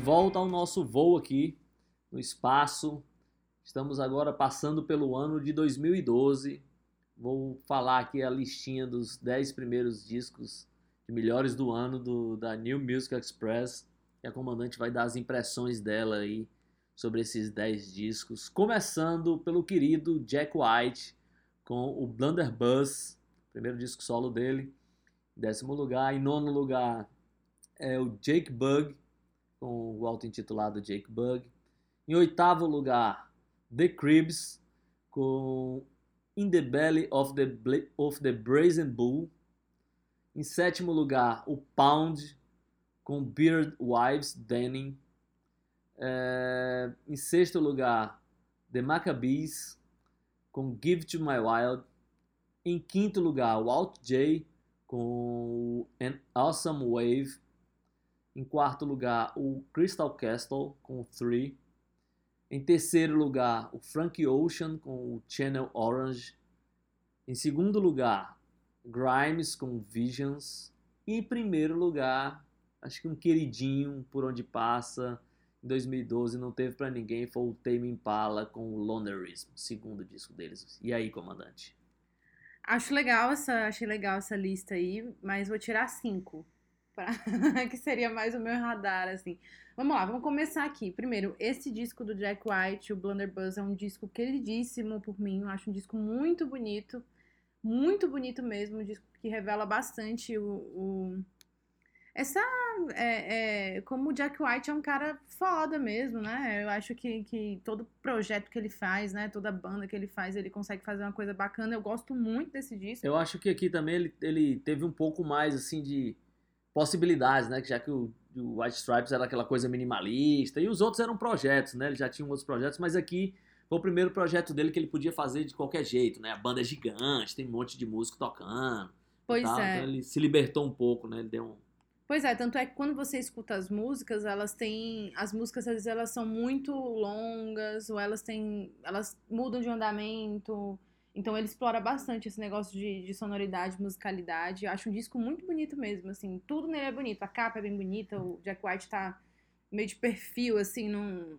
Volta ao nosso voo aqui no espaço. Estamos agora passando pelo ano de 2012. Vou falar aqui a listinha dos 10 primeiros discos de melhores do ano do, da New Music Express. E a comandante vai dar as impressões dela aí sobre esses 10 discos. Começando pelo querido Jack White com o Blunderbuss, primeiro disco solo dele. Em décimo lugar. Em nono lugar é o Jake Bug com o auto-intitulado Jake Bug. Em oitavo lugar, The Cribs, com In the Belly of the, Bla- of the Brazen Bull. Em sétimo lugar, o Pound, com Beard Wives Denning. É, em sexto lugar, The Maccabees, com Give to My Wild. Em quinto lugar, o Alt J, com An Awesome Wave. Em quarto lugar, o Crystal Castle com Three. Em terceiro lugar, o Frank Ocean com o Channel Orange. Em segundo lugar, Grimes com Visions. E em primeiro lugar, acho que um queridinho por onde passa. Em 2012 não teve pra ninguém, foi o Tame Impala com o Lonerism, segundo disco deles. E aí, comandante? Acho legal essa, achei legal essa lista aí, mas vou tirar cinco. Pra, *laughs* que seria mais o meu radar, assim. Vamos lá, vamos começar aqui. Primeiro, esse disco do Jack White, o Blunderbuss, é um disco queridíssimo por mim. Eu acho um disco muito bonito. Muito bonito mesmo. Um disco que revela bastante o. o- essa. É, é, como o Jack White é um cara foda mesmo, né? Eu acho que, que todo projeto que ele faz, né? Toda banda que ele faz, ele consegue fazer uma coisa bacana. Eu gosto muito desse disco. Eu acho que aqui também ele, ele teve um pouco mais assim de possibilidades, né? Já que o, o White Stripes era aquela coisa minimalista e os outros eram projetos, né? Ele já tinha outros projetos, mas aqui foi o primeiro projeto dele que ele podia fazer de qualquer jeito, né? A banda é gigante, tem um monte de músico tocando. Pois é. Então ele se libertou um pouco, né? Ele deu um. Pois é, tanto é que quando você escuta as músicas, elas têm. As músicas, às vezes, elas são muito longas, ou elas têm. Elas mudam de andamento. Então ele explora bastante esse negócio de, de sonoridade, musicalidade. Eu acho um disco muito bonito mesmo, assim. Tudo nele é bonito. A capa é bem bonita, o Jack White tá meio de perfil, assim, num,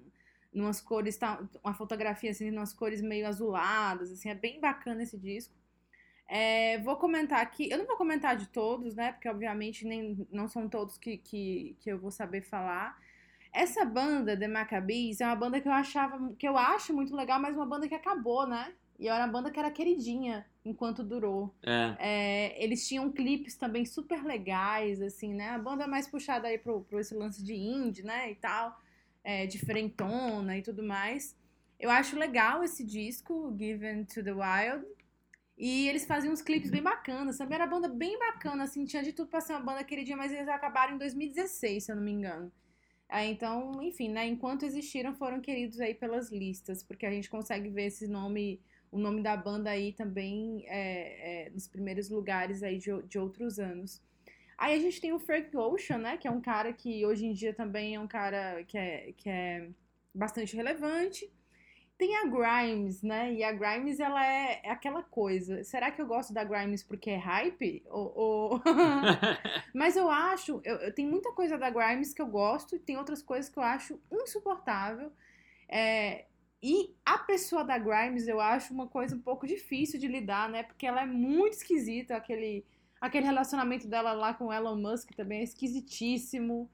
numas cores, tá, uma fotografia, assim, numas cores meio azuladas, assim. É bem bacana esse disco. É, vou comentar aqui, eu não vou comentar de todos, né? Porque obviamente nem, não são todos que, que, que eu vou saber falar. Essa banda, The Maccabees, é uma banda que eu achava, que eu acho muito legal, mas uma banda que acabou, né? E era uma banda que era queridinha enquanto durou. É. É, eles tinham clipes também super legais, assim, né? A banda mais puxada aí pro, pro esse lance de indie, né? E tal, é, diferentona e tudo mais. Eu acho legal esse disco, Given to the Wild. E eles faziam uns clipes bem bacanas. Também era uma banda bem bacana, assim, tinha de tudo pra ser uma banda queridinha, mas eles acabaram em 2016, se eu não me engano. É, então, enfim, né? Enquanto existiram, foram queridos aí pelas listas, porque a gente consegue ver esse nome, o nome da banda aí também é, é, nos primeiros lugares aí de, de outros anos. Aí a gente tem o Frank Ocean, né? Que é um cara que hoje em dia também é um cara que é, que é bastante relevante. Tem a Grimes, né? E a Grimes, ela é, é aquela coisa. Será que eu gosto da Grimes porque é hype? Ou, ou... *laughs* *laughs* Mas eu acho, eu, eu tenho muita coisa da Grimes que eu gosto e tem outras coisas que eu acho insuportável. É, E a pessoa da Grimes eu acho uma coisa um pouco difícil de lidar, né? Porque ela é muito esquisita, aquele, aquele relacionamento dela lá com Elon Musk também é esquisitíssimo.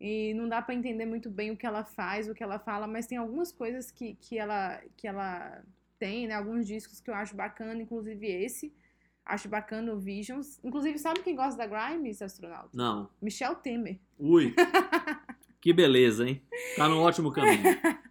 E não dá pra entender muito bem o que ela faz, o que ela fala, mas tem algumas coisas que, que, ela, que ela tem, né? Alguns discos que eu acho bacana, inclusive esse. Acho bacana o Visions. Inclusive, sabe quem gosta da Grimes, astronauta? Não. Michel Temer. Ui. *laughs* que beleza, hein? Tá no ótimo caminho. *laughs*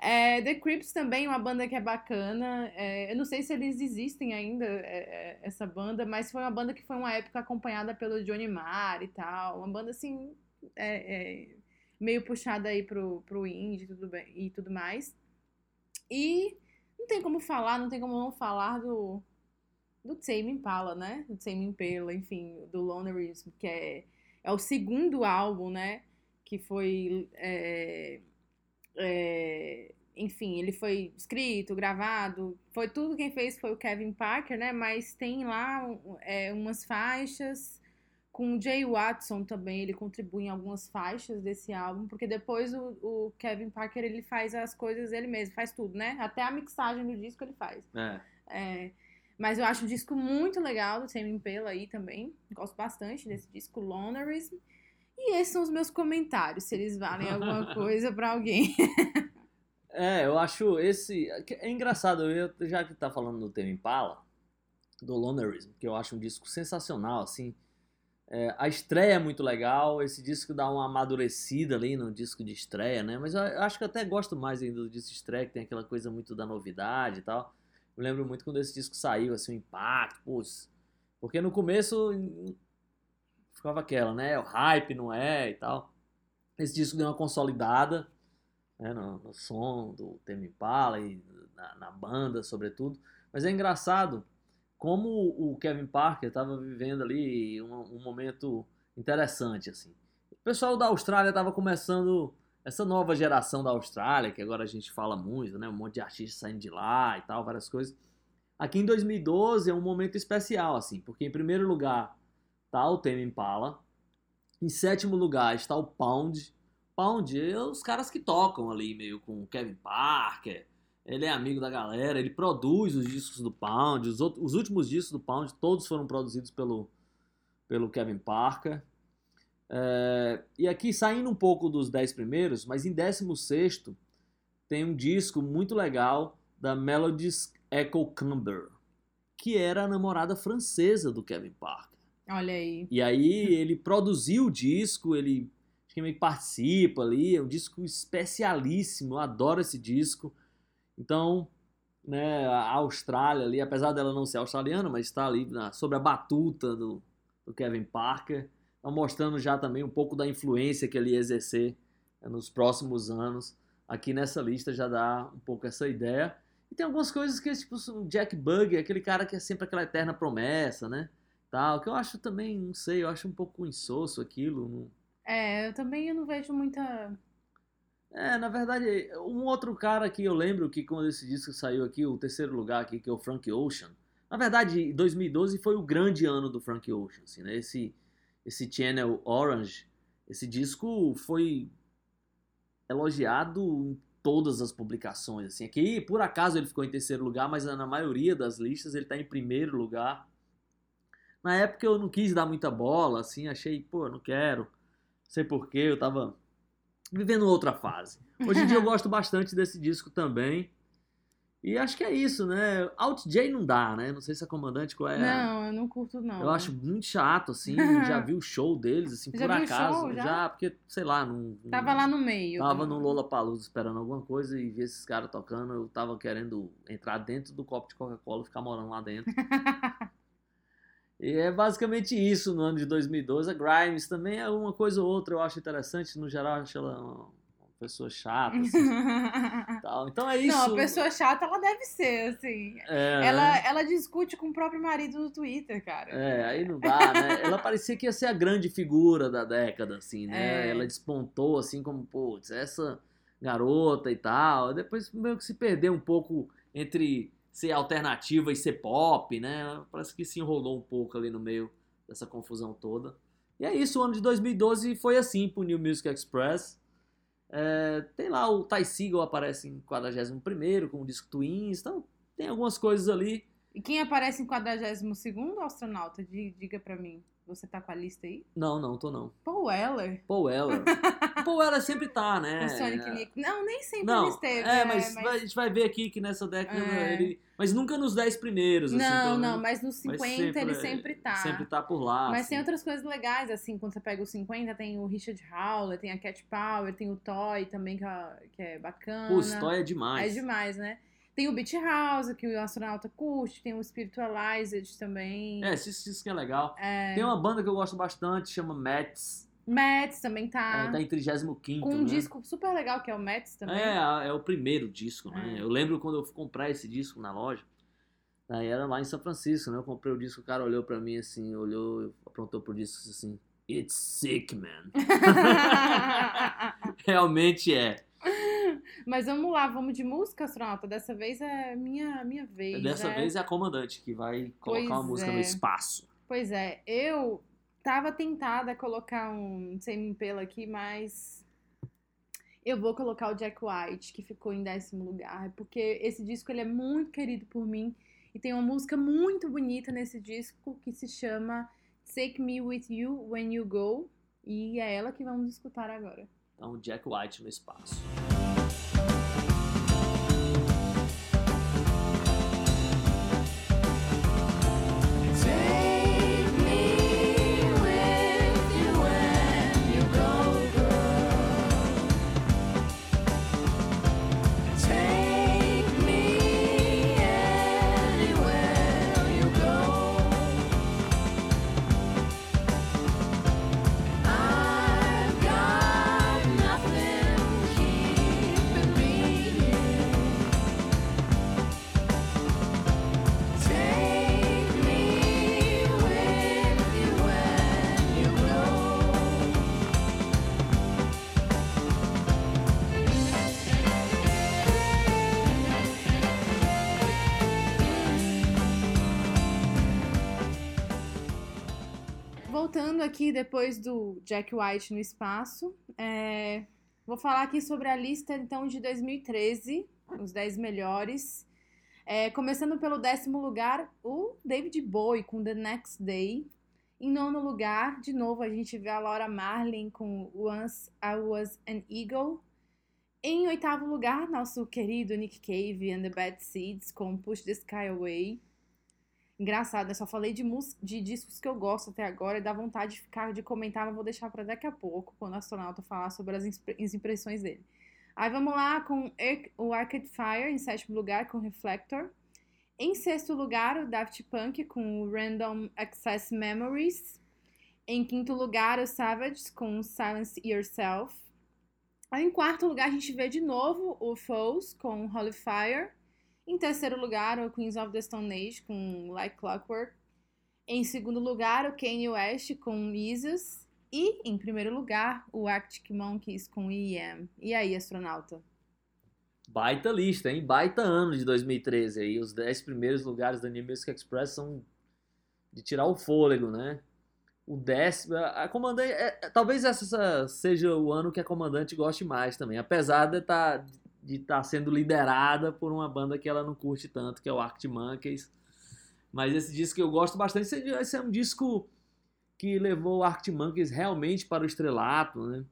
É, The Crips também, uma banda que é bacana. É, eu não sei se eles existem ainda, é, é, essa banda, mas foi uma banda que foi uma época acompanhada pelo Johnny Marr e tal. Uma banda assim, é, é, meio puxada aí pro, pro indie tudo, bem, e tudo mais. E não tem como falar, não tem como não falar do, do Tame Impala, né? Do Tame Impala, enfim, do Lonerism, que é, é o segundo álbum, né? Que foi. é, é, enfim, ele foi escrito, gravado, foi tudo quem fez foi o Kevin Parker, né? Mas tem lá é, umas faixas com o Jay Watson também, ele contribui em algumas faixas desse álbum, porque depois o, o Kevin Parker ele faz as coisas ele mesmo, faz tudo, né? Até a mixagem do disco ele faz. É. É, mas eu acho um disco muito legal do Tame Impala aí também. Gosto bastante desse disco, Lonerism. E esses são os meus comentários, se eles valem alguma *laughs* coisa pra alguém. É, eu acho esse. É engraçado, eu, já que tá falando do tema Impala, do Lonerism, que eu acho um disco sensacional, assim. É, a estreia é muito legal, esse disco dá uma amadurecida ali no disco de estreia, né? Mas eu acho que eu até gosto mais ainda do disco de estreia, que tem aquela coisa muito da novidade e tal. Eu lembro muito quando esse disco saiu, assim, o impacto, putz. Porque no começo ficava aquela, né? O hype não é e tal. Esse disco deu uma consolidada né, no, no som do Tame Impala e na, na, banda, sobretudo. Mas é engraçado como o Kevin Parker estava vivendo ali um, um, momento interessante, assim. O pessoal da Austrália estava começando essa nova geração da Austrália, que agora a gente fala muito, né? Um monte de artistas saindo de lá e tal, várias coisas. Aqui em 2012 é um momento especial, assim, porque em primeiro lugar tá o Tame Impala, em sétimo lugar está o Pound, Pound é os caras que tocam ali, meio com o Kevin Parker. Ele é amigo da galera, ele produz os discos do Pound. Os, outros, os últimos discos do Pound, todos foram produzidos pelo, pelo Kevin Parker. É, e aqui, saindo um pouco dos 10 primeiros, mas em 16 tem um disco muito legal da Melodies Echo Camber, que era a namorada francesa do Kevin Parker. Olha aí. E aí ele produziu o disco, ele que meio que participa ali. É um disco especialíssimo, eu adoro esse disco. Então, né, a Austrália ali, apesar dela não ser australiana, mas está ali na, sobre a batuta do, do Kevin Parker, tá mostrando já também um pouco da influência que ele ia exercer né, nos próximos anos. Aqui nessa lista já dá um pouco essa ideia. E tem algumas coisas que, tipo, o Jack Bug, aquele cara que é sempre aquela eterna promessa, né? Tal, que eu acho também, não sei, eu acho um pouco insosso aquilo. Não, é, eu também não vejo muita. É, na verdade, um outro cara que eu lembro que quando esse disco saiu aqui, o terceiro lugar aqui, que é o Frank Ocean. Na verdade, 2012 foi o grande ano do Frank Ocean, assim, né? Esse, esse Channel Orange, esse disco foi elogiado em todas as publicações, assim. Aqui, por acaso, ele ficou em terceiro lugar, mas na maioria das listas ele está em primeiro lugar. Na época eu não quis dar muita bola, assim, achei, pô, não quero sei porquê, eu tava vivendo outra fase. Hoje em dia eu *laughs* gosto bastante desse disco também. E acho que é isso, né? Out J não dá, né? Não sei se a comandante qual é. Não, eu não curto, não. Eu acho muito chato, assim. *laughs* já vi o show deles, assim, Já por acaso. show, já? porque, sei lá, não. Tava lá no meio. Tava no Lola Palusa esperando alguma coisa e vi esses caras tocando. Eu tava querendo entrar dentro do copo de Coca-Cola e ficar morando lá dentro. *laughs* E é basicamente isso no ano de 2012. A Grimes também é uma coisa ou outra, eu acho interessante. No geral, eu acho ela uma pessoa chata. Assim, *laughs* tal. Então é isso. Não, a pessoa chata ela deve ser, assim. É, Ela, né? ela discute com o próprio marido no Twitter, cara. É, aí não dá, né? Ela parecia que ia ser a grande figura da década, assim, né? É. Ela despontou, assim, como, putz, essa garota e tal. Depois meio que se perdeu um pouco entre ser alternativa e ser pop, né? Parece que se enrolou um pouco ali no meio dessa confusão toda. E é isso, o ano de 2012 foi assim pro New Music Express. É, tem lá o Ty Seagal aparece em 41 com o disco Twins, então tem algumas coisas ali. E quem aparece em 42º astronauta? Di- Diga pra mim. Você tá com a lista aí? Não, não, tô não. Paul Weller. Paul Weller. *laughs* Paul Weller sempre tá, né? o Sonic Nick. Não, nem sempre Não, ele esteve. é, mas, vai- a gente vai ver aqui que nessa década É. ele... Mas nunca nos 10 primeiros, assim. Não, pelo não, menos. mas nos 50 sempre- ele sempre tá. Sempre tá por lá. Mas assim. tem outras coisas legais, assim, quando você pega os 50, tem o Richard Howler, tem a Cat Power, tem o Toy também, que é, que é bacana. Pô, história é demais. É demais, né? Tem o Beach House, que o astronauta curte, tem o Spiritualized também. É, esse disco que é legal. É. Tem uma banda que eu gosto bastante, chama Mets. Mets também tá. É, tá em 35 com um né? disco super legal, que é o Mets também. É, é o primeiro disco, né? É. Eu lembro quando eu fui comprar esse disco na loja. Aí era lá em São Francisco, né? Eu comprei o disco, o cara olhou pra mim assim, olhou, aprontou pro disco assim: It's sick, man. *laughs* *laughs* Realmente é. Mas vamos lá, vamos de música, astronauta. Dessa vez é minha, minha vez. Dessa né? vez é a comandante que vai colocar uma Pois música é. no espaço. Pois é, eu tava tentada a colocar um Same Impala aqui, mas eu vou colocar o Jack White, que ficou em décimo lugar, porque esse disco ele é muito querido por mim e tem uma música muito bonita nesse disco que se chama Take Me With You When You Go, e é ela que vamos escutar agora. Então, Jack White no espaço. Voltando aqui depois do Jack White no espaço, é, vou falar aqui sobre a lista então de 2013, os 10 melhores. É, começando pelo décimo lugar, o David Bowie com The Next Day. Em nono lugar, de novo, a gente vê a Laura Marlin com Once I Was an Eagle. Em oitavo lugar, nosso querido Nick Cave and the Bad Seeds com Push the Sky Away. Engraçado, eu só falei de, mus- de discos que eu gosto até agora e dá vontade de ficar de comentar, mas vou deixar pra daqui a pouco, quando o astronauta falar sobre as, as impressões dele. Aí vamos lá com o Arcade Fire em sétimo lugar com Reflector. Em sexto lugar, o Daft Punk com o Random Access Memories. Em quinto lugar, o Savage com Silence Yourself. Aí em quarto lugar, a gente vê de novo o Foes com Holy Fire. Em terceiro lugar, o Queens of the Stone Age com Like Clockwork. Em segundo lugar, o Kanye West com Jesus. E, em primeiro lugar, o Arctic Monkeys com E.M. E aí, astronauta? Baita lista, hein? Baita ano de 2013 aí. Os 10 primeiros lugares da New Music Express são de tirar o fôlego, né? O décimo. A comandante. é- é- talvez essa seja o ano que a comandante goste mais também. Apesar de estar de tá sendo liderada por uma banda que ela não curte tanto, que é o Arctic Monkeys. Mas esse disco eu gosto bastante. Esse é um disco que levou o Arctic Monkeys realmente para o estrelato, né?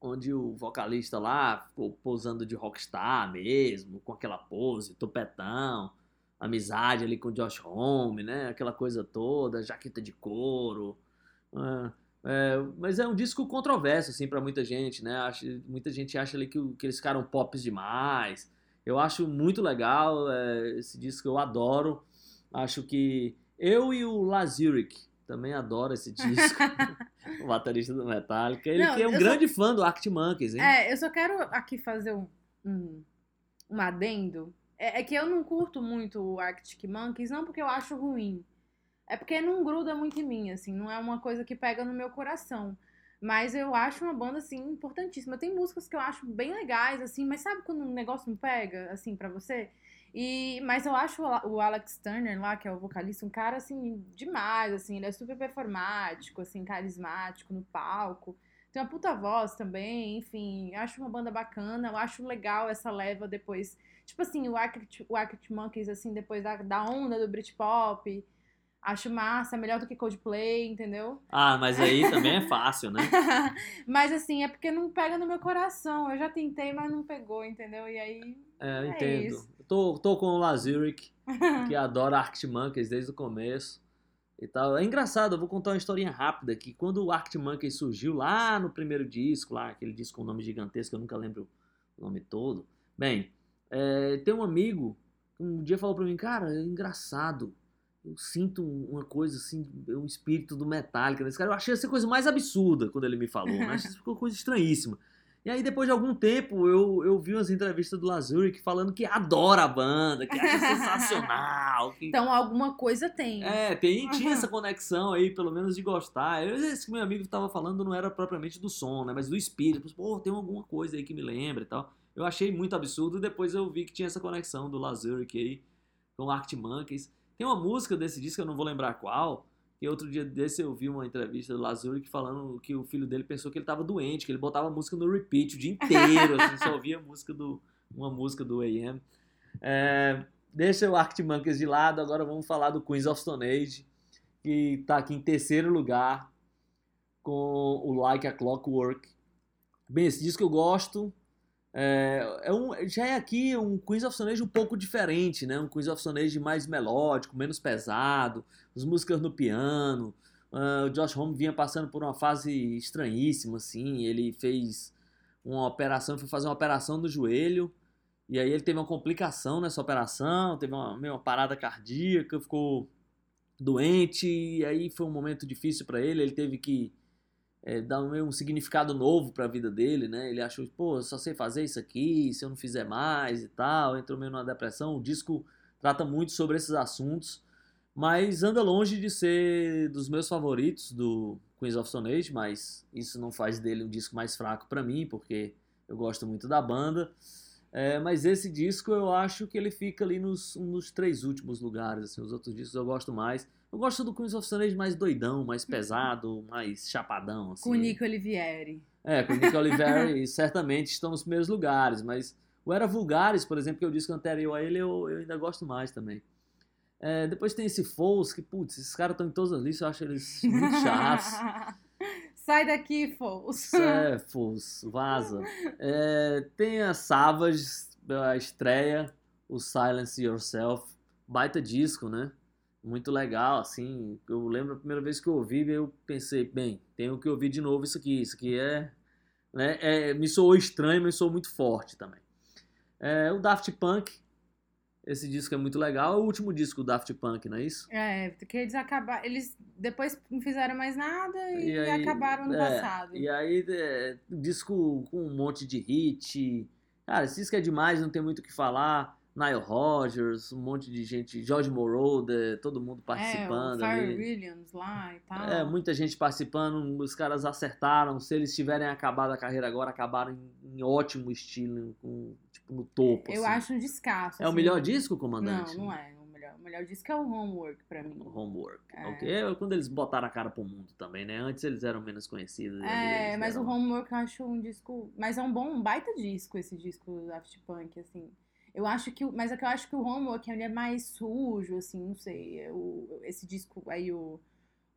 onde o vocalista lá ficou posando de rockstar mesmo, com aquela pose, topetão, amizade ali com o Josh Homme, né? Aquela coisa toda, jaqueta de couro. É, mas é um disco controverso, assim, para muita gente, né? Acho, muita gente acha ali que, que eles ficaram pops demais. Eu acho muito legal é, esse disco, eu adoro. Acho que eu e o Lazuric também adoro esse disco. *laughs* o baterista do Metallica. Ele Não, que é um grande fã do Arctic Monkeys, hein? É, eu só quero aqui fazer um, um, um adendo. É, é que eu não curto muito o Arctic Monkeys, não porque eu acho ruim. É porque não gruda muito em mim, assim, não é uma coisa que pega no meu coração. Mas eu acho uma banda, assim, importantíssima. Tem músicas que eu acho bem legais, assim, mas sabe quando um negócio não pega, assim, pra você? E, mas eu acho o Alex Turner lá, que é o vocalista, um cara, assim, demais, assim, ele é super performático, assim, carismático no palco. Tem uma puta voz também, enfim, acho uma banda bacana, eu acho legal essa leva depois. Tipo assim, o Arctic, o Arctic Monkeys, assim, depois da, da onda do Britpop. Acho massa, melhor do que Coldplay, entendeu? Ah, mas aí também é fácil, né? *laughs* mas assim, é porque não pega no meu coração. Eu já tentei, mas não pegou, entendeu? E aí. É, eu É entendo. isso. Tô, tô com o Lazuric, *laughs* que adora Arctic Monkeys desde o começo e tal. É engraçado, eu vou contar uma historinha rápida aqui. Quando o Arctic Monkeys surgiu lá no primeiro disco, lá, aquele disco com nome gigantesco, eu nunca lembro o nome todo. Bem, é, tem um amigo que um dia falou pra mim, cara, é engraçado. Eu sinto uma coisa assim, um espírito do Metallica nesse cara. Eu achei essa coisa mais absurda quando ele me falou, né? Achei *laughs* ficou coisa estranhíssima. E aí, depois de algum tempo, eu, eu vi umas entrevistas do Lazuric falando que adora a banda, que acha sensacional. Que... Então alguma coisa tem. É, tem, *laughs* tinha essa conexão aí, pelo menos de gostar. Eu, esse que meu amigo tava falando não era propriamente do som, né? Mas do espírito. Pô, tem alguma coisa aí que me lembra e tal. Eu achei muito absurdo e depois eu vi que tinha essa conexão do Lazuric aí com o Arctic Monkeys. Tem uma música desse disco, eu não vou lembrar qual, que outro dia desse eu vi uma entrevista do Lazuric falando que o filho dele pensou que ele tava doente, que ele botava a música no repeat o dia inteiro, assim, só ouvia música do, uma música do AM. É, deixa o Arctic Monkeys de lado, agora vamos falar do Queens of Stone Age, que tá aqui em terceiro lugar com o Like a Clockwork. Bem, esse disco eu gosto. É, é um, já é aqui um Queens of Stone Age um pouco diferente, né? Um Queens of Stone Age mais melódico, menos pesado, as músicas no piano. Ah, o Josh Homme vinha passando por uma fase estranhíssima, assim. Ele fez uma operação, foi fazer uma operação no joelho. E aí ele teve uma complicação nessa operação, teve uma, meio uma parada cardíaca, ficou doente, e aí foi um momento difícil para ele, ele teve que é, dar um, significado novo para a vida dele, né? Ele achou, pô, eu só sei fazer isso aqui, se eu não fizer mais e tal, entrou meio numa depressão. O disco trata muito sobre esses assuntos, mas anda longe de ser dos meus favoritos do Queens of Stone Age, mas isso não faz dele um disco mais fraco para mim, porque eu gosto muito da banda. É, mas esse disco eu acho que ele fica ali nos, nos três últimos lugares. Assim, os outros discos eu gosto mais. Eu gosto do Queens of Stone Age mais doidão, mais pesado, mais chapadão. Assim. Com o Nico Olivieri. É, com o Nick Oliveri *laughs* certamente estão nos primeiros lugares, mas o Era Vulgares, por exemplo, que é o disco anterior a ele, eu, eu ainda gosto mais também. É, depois tem esse Foles, que, putz, esses caras estão em todas as listas, eu acho eles muito chatos. *laughs* Sai daqui, Fous. É, Foles, vaza. É, tem a Savage, a estreia, o Silence Yourself, baita disco, né? Muito legal, assim. Eu lembro a primeira vez que eu ouvi, eu pensei, bem, tenho que ouvir de novo isso aqui. Isso aqui é. Né, é me soou estranho, mas soou muito forte também. É, o Daft Punk, esse disco é muito legal. É o último disco do Daft Punk, não é isso? É, porque eles acabaram. Eles depois não fizeram mais nada e, E aí, acabaram no é, passado. E aí, é, disco com um monte de hit. Cara, esse disco é demais, não tem muito o que falar. Nile Rodgers, um monte de gente, George Moroder, todo mundo é, o participando Pharrell ali. Williams lá e tal. É, muita gente participando, os caras acertaram. Se eles tiverem acabado a carreira agora, acabaram em, em ótimo estilo, com, tipo, no topo. Eu assim. acho um descasso. É o assim. melhor disco, comandante? Não, não é. O melhor, o melhor disco é o Homework pra mim. Homework. É. Ok. É quando eles botaram a cara pro mundo também, né? Antes eles eram menos conhecidos. É, mas o deram- Homework eu acho um disco. Mas é um bom, um baita disco esse disco do Daft Punk, assim. Eu acho que. Mas é que eu acho que o Homework ele é mais sujo, assim, não sei. é O, esse disco aí, o,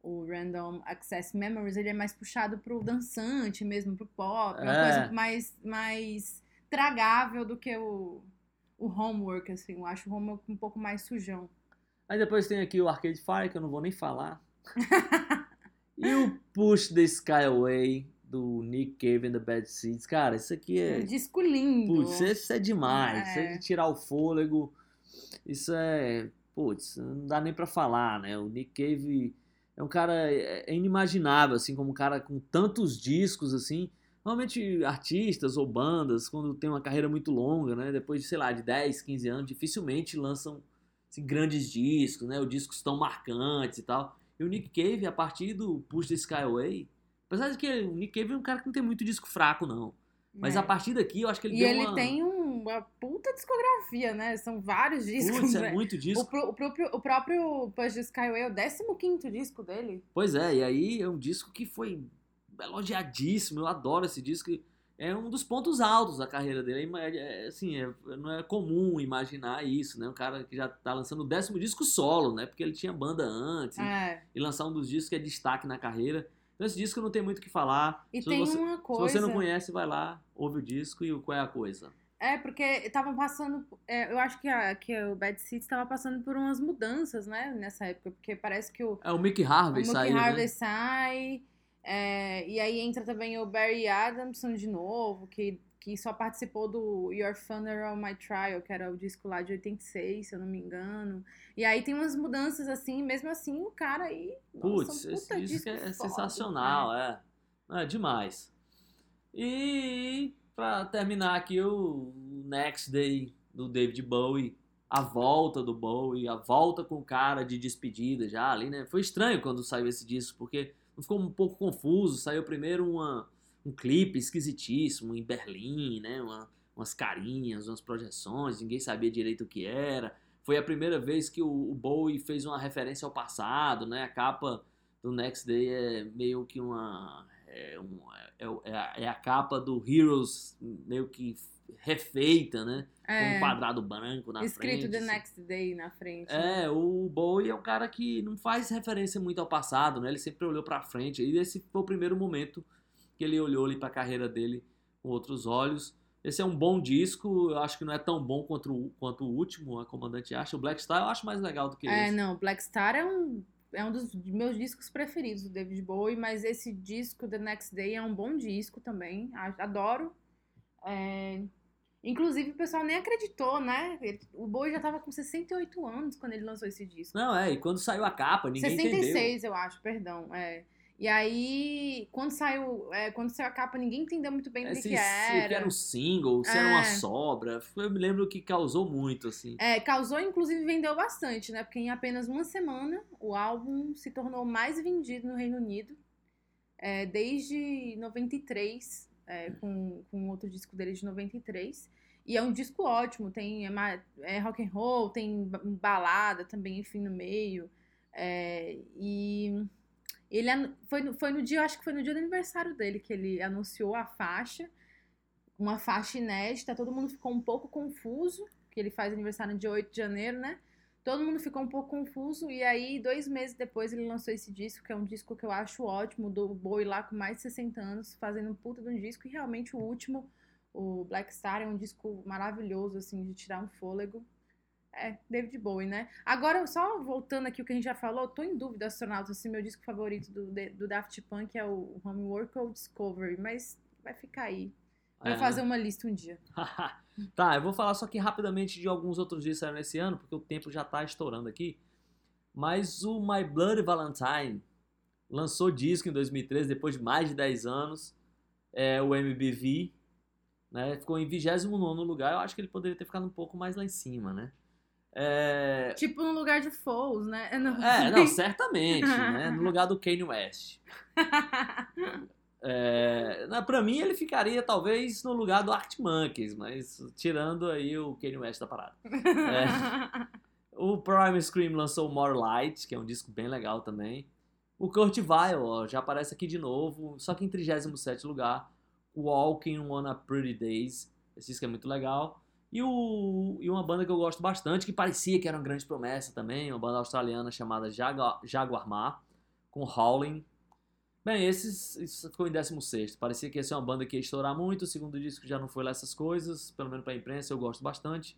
o Random Access Memories, ele é mais puxado pro dançante mesmo, pro pop. É uma É. coisa mais, mais tragável do que o, o Homework, assim. Eu acho o Homework um pouco mais sujão. Aí depois tem aqui o Arcade Fire, que eu não vou nem falar. *laughs* e o Push the Sky Away, do Nick Cave and the Bad Seeds. Cara, isso aqui É é. um disco lindo. Putz, isso é demais. Isso é É. de tirar o fôlego. Isso é. Putz, não dá nem pra falar, né? O Nick Cave é um cara. É é inimaginável, assim, como um cara com tantos discos, assim. Normalmente artistas ou bandas, quando tem uma carreira muito longa, né? Depois de, sei lá, de 10, 15 anos, dificilmente lançam assim, grandes discos, né? Os discos tão marcantes e tal. E o Nick Cave, a partir do Push the Skyway, apesar de que o Nick Cave é um cara que não tem muito disco fraco, não. Mas É. a partir daqui eu acho que ele E ele uma... tem um- uma puta discografia, né? São vários discos. Putz, né? é muito O, disco. pro- o próprio, o próprio Push Skyway é o 15 disco dele. Pois é, e aí é um disco que foi elogiadíssimo, eu adoro esse disco. É um dos pontos altos da carreira dele. É, é, assim, é- não é comum imaginar isso, né? Um cara que já tá lançando o décimo disco solo, né? Porque ele tinha banda antes. É. E lançar um dos discos que é destaque na carreira. Então esse disco não tem muito o que falar. E se, tem você, uma se coisa. você não conhece, vai lá, ouve o disco e qual é a coisa. É, porque estavam passando. é, eu acho que, a, que o Bad Seeds estava passando por umas mudanças, né? Nessa época. Porque parece que o, É o Mick Harvey o Mookie saiu, Harvey né? sai. é, e aí entra também o Barry Adamson de novo, que, que só participou do Your Funeral My Trial, que era o disco lá de 86, se eu não me engano. E aí tem umas mudanças assim, mesmo assim o cara aí. Putz, esse puta disco é foda, sensacional, é. É demais. E pra terminar aqui o Next Day do David Bowie, a volta do Bowie, a volta com o cara de despedida já ali, né? Foi estranho quando saiu esse disco, porque ficou um pouco confuso. Saiu primeiro uma, um clipe esquisitíssimo em Berlim, né? Uma- umas carinhas, umas projeções, ninguém sabia direito o que era. Foi a primeira vez que o, o Bowie fez uma referência ao passado, né? A capa do Next Day é meio que uma. É, um- é- é a, é capa do Heroes meio que refeita, né? Com É, um quadrado branco na escrito frente. The assim. Next Day na frente. né? É, o Bowie é um cara que não faz referência muito ao passado, né? Ele sempre olhou pra frente. E esse foi o primeiro momento que ele olhou ali pra carreira dele com outros olhos. Esse é um bom disco, eu acho que não é tão bom quanto, o- quanto o último, a comandante acha. O Black Star eu acho mais legal do que É, esse. não, Black Star é um, é um dos meus discos preferidos do David Bowie, mas esse disco, The Next Day, é um bom disco também. a- Adoro. É, Inclusive, o pessoal nem acreditou, né? O Bowie já tava com 68 anos quando ele lançou esse disco. Não, é, e quando saiu a capa, ninguém entendeu. 66, eu acho, perdão. É. E aí, quando saiu, é, quando saiu a capa, ninguém entendeu muito bem o É, que, se, que se era. era um single, se era uma É. sobra. Eu me lembro que causou muito, assim. É, causou, inclusive, vendeu bastante, né? Porque em apenas uma semana o álbum se tornou mais vendido no Reino Unido. é, desde 93, é, com, com outro disco dele de 93. E é um disco ótimo, tem é, é rock and roll, tem ba- balada também, enfim, no meio. É, e ele foi, no- foi no dia, acho que foi no dia do aniversário dele que ele anunciou a faixa, uma faixa inédita, todo mundo ficou um pouco confuso, que ele faz aniversário no dia 8 de janeiro, né? Todo mundo ficou um pouco confuso, e aí, dois meses depois, ele lançou esse disco, que é um disco que eu acho ótimo, do Bowie lá com mais de 60 anos, fazendo um puta de um disco, e realmente o último, o Black Star, é um disco maravilhoso, assim, de tirar um fôlego. É, David Bowie, né? Agora, só voltando aqui o que a gente já falou, eu tô em dúvida, astronauta, se meu disco favorito do, do Daft Punk é o Homework ou Discovery, mas vai ficar aí. Vai É. fazer uma lista um dia. *laughs* tá, eu vou falar só aqui rapidamente de alguns outros dias que saíram esse ano, porque o tempo já tá estourando aqui. Mas o My Bloody Valentine lançou disco em 2013, depois de mais de 10 anos. É o MBV, né? Ficou em 29 lugar. Eu acho que ele poderia ter ficado um pouco mais lá em cima, né? É, Tipo no lugar de Foles, né? Não, é não, certamente, né? No *laughs* lugar do Kanye West. É, pra mim ele ficaria talvez no lugar do Arctic Monkeys, mas tirando aí o Kanye West da parada. É. *laughs* O Prime Scream lançou More Light, que é um disco bem legal também. O Kurt Vile, ó, já aparece aqui de novo, só que em 37 lugar. Walking on a Pretty Days, esse disco é muito legal. E, o, e uma banda que eu gosto bastante, que parecia que era uma grande promessa também, uma banda australiana chamada Jaguar, Jaguar Ma, com Howling. Bem, esses, isso ficou em 16. Parecia que ia ser uma banda que ia estourar muito. O segundo disco já não foi lá essas coisas, pelo menos pra imprensa, eu gosto bastante.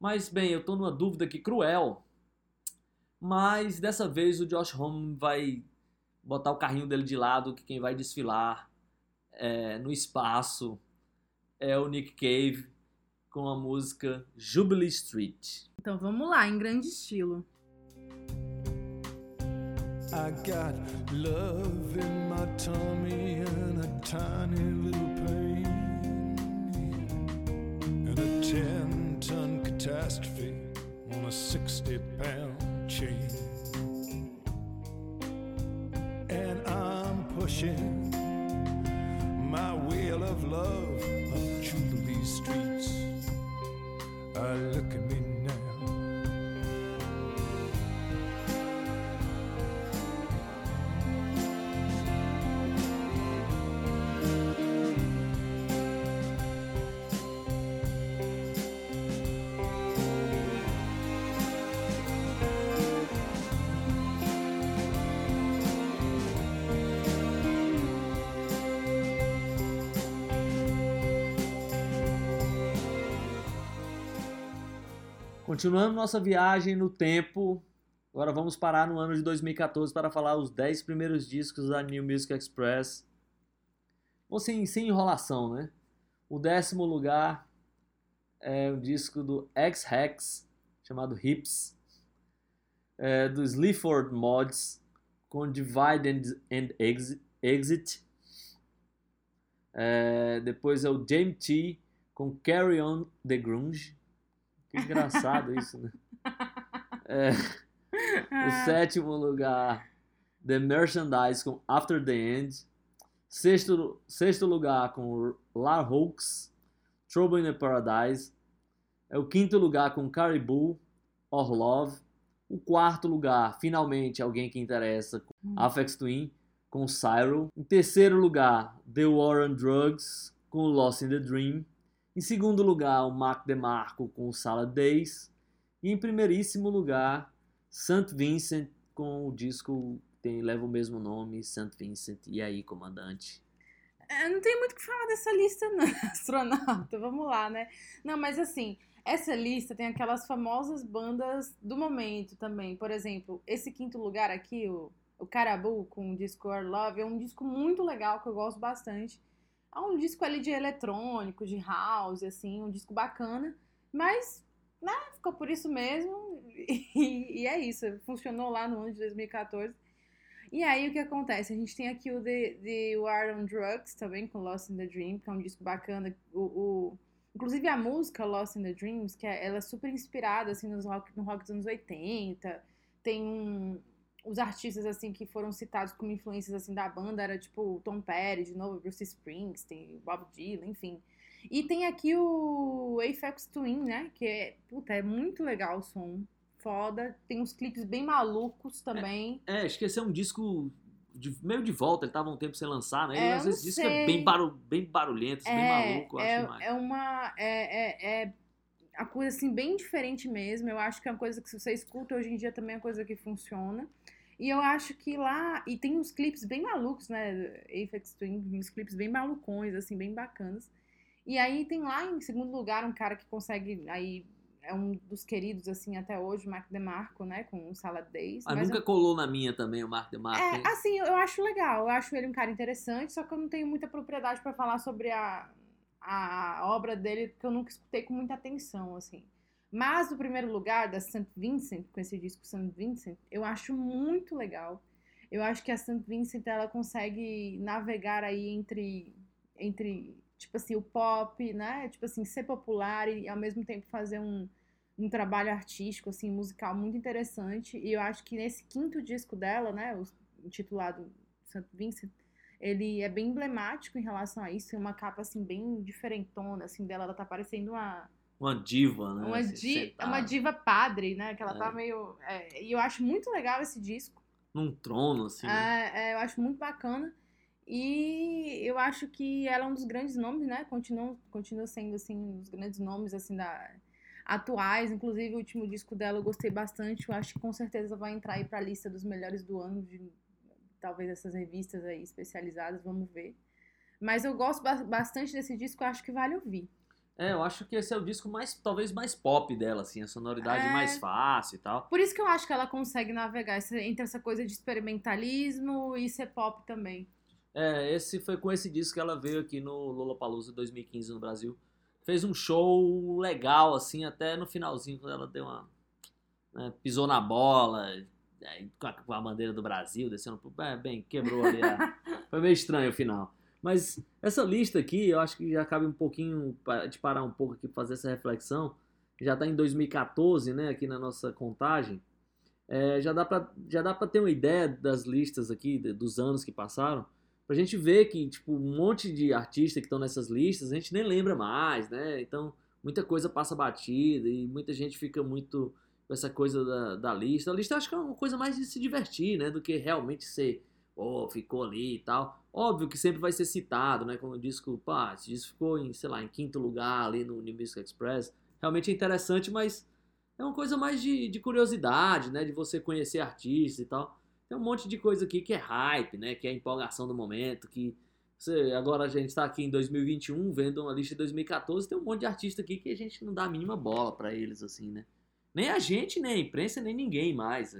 Mas, bem, eu tô numa dúvida aqui cruel. Mas dessa vez o Josh Homme vai botar o carrinho dele de lado, que quem vai desfilar é, no espaço é o Nick Cave com a música Jubilee Street. Então vamos lá, em grande estilo. I got love in my tummy and a tiny little pain. And a 10 ton catastrophe on a 60 pound chain. And I'm pushing my wheel of love up Jubilee streets. Look at me Continuando nossa viagem no tempo, agora vamos parar no ano de 2014 para falar os 10 primeiros discos da New Music Express. Ou sem, sem enrolação, né? O décimo lugar é o disco do X-Hex, chamado Hips, é, do Sleaford Mods, com Divide and, and Exit. Exit. É, depois é o James T com Carry On The Grunge. Que engraçado isso, né? *laughs* É, o sétimo lugar, The Merchandise com After the End. Sexto, sexto lugar com La Hoax, Trouble in the Paradise. É o quinto lugar com Caribou, Or Love. O quarto lugar, finalmente, alguém que interessa, com Afex Twin, com Cyril. Em terceiro lugar, The War on Drugs, com Lost in the Dream. Em segundo lugar, o Mark DeMarco com Salad Days. E em primeiríssimo lugar, St. Vincent com o disco tem, leva o mesmo nome, St. Vincent. E aí, comandante? É, não tem muito o que falar dessa lista, não, *laughs* astronauta. Vamos lá, né? Não, mas assim, essa lista tem aquelas famosas bandas do momento também. Por exemplo, esse quinto lugar aqui, o, o Caribou com o disco Our Love, é um disco muito legal que eu gosto bastante. É um disco ali de eletrônico, de house, assim, um disco bacana. Mas, né, ficou por isso mesmo. *laughs* E, e é isso, funcionou lá no ano de 2014. E aí o que acontece? A gente tem aqui o The, The War on Drugs também, com Lost in the Dream, que é um disco bacana. O, o- inclusive a música Lost in the Dreams, que é, ela é super inspirada assim, nos rock, no rock dos anos 80. Tem um, os artistas assim que foram citados como influências assim da banda era tipo Tom Petty, de novo, Bruce Springsteen, Bob Dylan, enfim. E tem aqui o Aphex Twin, né? Que é, puta, é muito legal o som. Foda. Tem uns clipes bem malucos também. É, acho que esse é um disco de- meio de volta, ele tava um tempo sem lançar, né? É, E às não disco é bem, bem barulhento, assim, bem maluco, eu é, acho demais. é uma. É, é, é a coisa assim, bem diferente mesmo. Eu acho que é uma coisa que se você escuta hoje em dia também é uma coisa que funciona. E eu acho que lá. E tem uns clipes bem malucos, né? Aphex Twin, uns clipes bem malucões, assim, bem bacanas. E aí tem lá em segundo lugar um cara que consegue. Aí é um dos queridos, assim, até hoje, o Mark DeMarco, né? Com o Salad Days. Ah, Mas nunca eu- colou na minha também o Mark DeMarco, hein? é, assim, eu acho legal. Eu acho ele um cara interessante, só que eu não tenho muita propriedade pra falar sobre a, a obra dele, porque eu nunca escutei com muita atenção, assim. Mas o primeiro lugar, da St. Vincent, com esse disco St. Vincent, eu acho muito legal. Eu acho que a St. Vincent, ela consegue navegar aí entre, entre tipo assim, o pop, né? Tipo assim, ser popular e ao mesmo tempo fazer um, um trabalho artístico, assim, musical muito interessante. E eu acho que nesse quinto disco dela, né, o intitulado St. Vincent, ele é bem emblemático em relação a isso. Tem uma capa, assim, bem diferentona, assim, dela. Ela tá parecendo uma, Uma diva, né? uma, assim, di sentada uma diva padre, né? Que ela É. tá meio... é, e eu acho muito legal esse disco. Num trono, assim. né? É, é, eu acho muito bacana. E eu acho que ela é um dos grandes nomes, né? Continua, continua sendo, assim, um dos grandes nomes, assim, da, atuais. Inclusive, o último disco dela eu gostei bastante. Eu acho que com certeza vai entrar aí pra lista dos melhores do ano, de talvez essas revistas aí especializadas, vamos ver. Mas eu gosto ba- bastante desse disco, eu acho que vale ouvir. É, eu acho que esse é o disco mais, talvez mais pop dela, assim, a sonoridade É. mais fácil e tal. Por isso que eu acho que ela consegue navegar entre essa coisa de experimentalismo e ser pop também. É, esse foi com esse disco que ela veio aqui no Lollapalooza 2015 no Brasil. Fez um show legal, assim, até no finalzinho, quando ela deu uma... né, pisou na bola, aí, com, a, com a bandeira do Brasil, descendo pro... É, bem, quebrou ali a... *laughs* Foi meio estranho o final. Mas essa lista aqui, eu acho que já cabe um pouquinho de parar um pouco aqui pra fazer essa reflexão. Já tá em 2014, né, aqui na nossa contagem. É, já dá pra já dá para ter uma ideia das listas aqui dos anos que passaram, pra gente ver que tipo um monte de artistas que estão nessas listas a gente nem lembra mais, né? Então muita coisa passa batida e muita gente fica muito com essa coisa da, da lista. A lista acho que é uma coisa mais de se divertir, né, do que realmente ser oh, ficou ali e tal. Óbvio que sempre vai ser citado, né? Como o disco, pá, esse disco ficou em, sei lá, em quinto lugar ali no New Music Express. Realmente é interessante, mas é uma coisa mais de, de curiosidade, né? De você conhecer artistas e tal. Tem um monte de coisa aqui que é hype, né? Que é empolgação do momento, que agora a gente está aqui em 2021, vendo uma lista de 2014, tem um monte de artista aqui que a gente não dá a mínima bola pra eles, assim, né? Nem a gente, nem a imprensa, nem ninguém mais.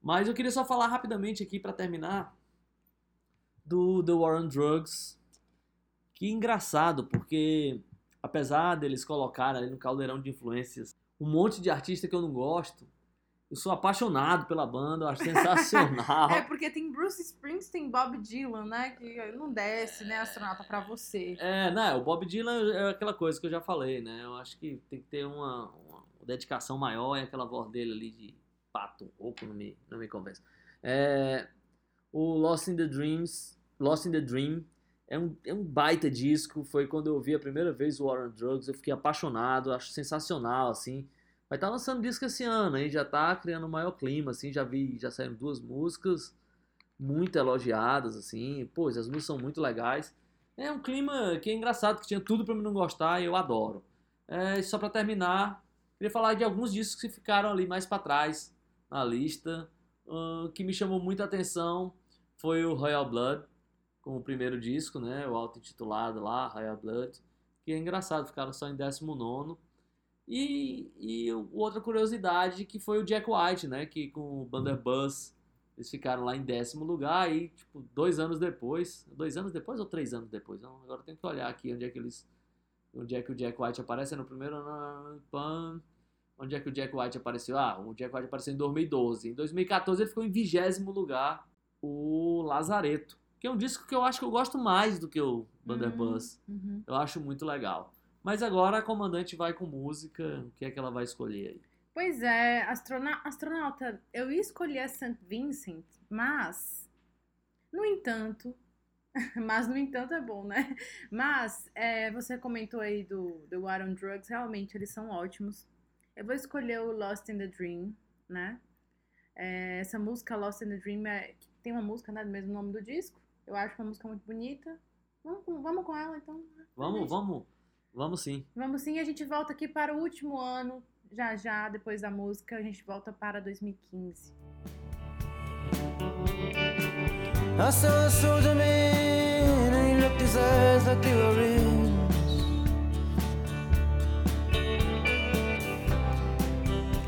Mas eu queria só falar rapidamente aqui para terminar do The War on Drugs. Que engraçado, porque apesar deles colocarem ali no caldeirão de influências um monte de artista que eu não gosto, eu sou apaixonado pela banda, eu acho sensacional. *laughs* É porque tem Bruce Springsteen, Bob Dylan, né? Que não desce, né, astronauta, pra você. É, não, o Bob Dylan é aquela coisa que eu já falei, né? Eu acho que tem que ter uma, uma dedicação maior e aquela voz dele ali de pato, oco, não me, não me convence. É, o Lost in the Dreams, Lost in the Dream, é um, é um baita disco, foi quando eu vi a primeira vez o War on Drugs, eu fiquei apaixonado, acho sensacional, assim. Vai estar lançando disco esse ano, aí já tá criando um maior clima, assim, já vi, já saíram duas músicas muito elogiadas, assim, pois as músicas são muito legais. É um clima que é engraçado, que tinha tudo pra mim não gostar e eu adoro. É, só pra terminar, queria falar de alguns discos que ficaram ali mais pra trás na lista, ahn, que me chamou muita atenção foi o Royal Blood, com o primeiro disco, né, o auto-intitulado lá, Royal Blood, que é engraçado, ficaram só em 19º. E, e outra curiosidade que foi o Jack White, né? Que com o Blunderbuss eles ficaram lá em décimo lugar e, tipo, dois anos depois. Dois anos depois ou três anos depois? Não, agora eu tenho que olhar aqui onde é que eles. Onde é que o Jack White aparece É no primeiro onde é que o Jack White apareceu? Ah, o Jack White apareceu em 2012. Em 2014 ele ficou em vigésimo lugar o Lazareto. Que é um disco que eu acho que eu gosto mais do que o Blunderbuss. Uhum. Eu acho muito legal. Mas agora a comandante vai com música. O que é que ela vai escolher aí? Pois é, astrona- astronauta, eu ia escolher a St. Vincent, mas, no entanto, *laughs* mas no entanto é bom, né? Mas é, você comentou aí do, do War on Drugs, realmente eles são ótimos. Eu vou escolher o Lost in the Dream, né? É, essa música Lost in the Dream é, tem uma música, né, do mesmo nome do disco. Eu acho uma música muito bonita. Vamos, com- vamos com ela, então. Vamos, vamos, vamos sim. Vamos sim, a gente volta aqui para o último ano, já já, depois da música, a gente volta para 2015. I saw a soldier man and he looked his eyes like they were rings.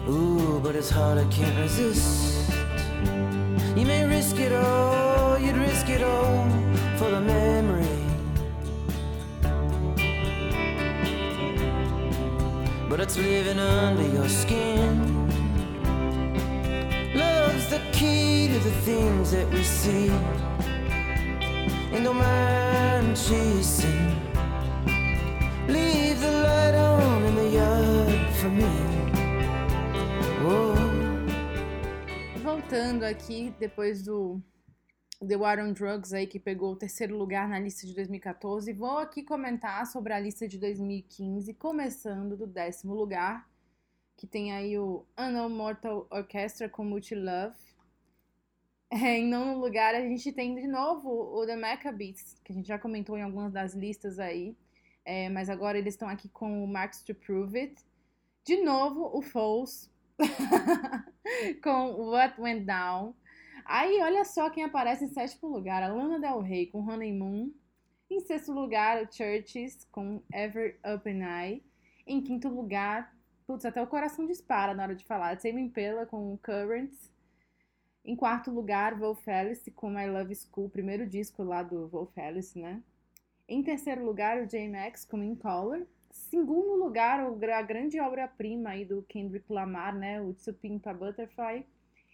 Ooh, but his heart I can't resist. You may risk it all, you'd risk it all for the memory. But it's living under your skin. Love's the key to the things that we see. And don't mind chasing. Leave the light on in the yard for me. Voltando aqui, depois do The War on Drugs aí, que pegou o terceiro lugar na lista de 2014, vou aqui comentar sobre a lista de 2015, começando do décimo lugar, que tem aí o Unknown Mortal Orchestra com Multi Love. É, em nono lugar, a gente tem de novo o The Maccabees, que a gente já comentou em algumas das listas aí, é, mas agora eles estão aqui com o Marks to Prove It. De novo, o Foles, *laughs* com What Went Down. Aí, olha só quem aparece em sétimo lugar: a Del Rey com Honeymoon. Em sexto lugar, o Churches com Ever and I. Em quinto lugar, putz, até o coração dispara na hora de falar: Tame Impala com Currents. Em quarto lugar, Wolf Alice com My Love School, primeiro disco lá do Wolf Alice, né? Em terceiro lugar, o J-Max com In Color. Segundo lugar, a grande obra-prima aí do Kendrick Lamar, né? O To Pimp a Butterfly.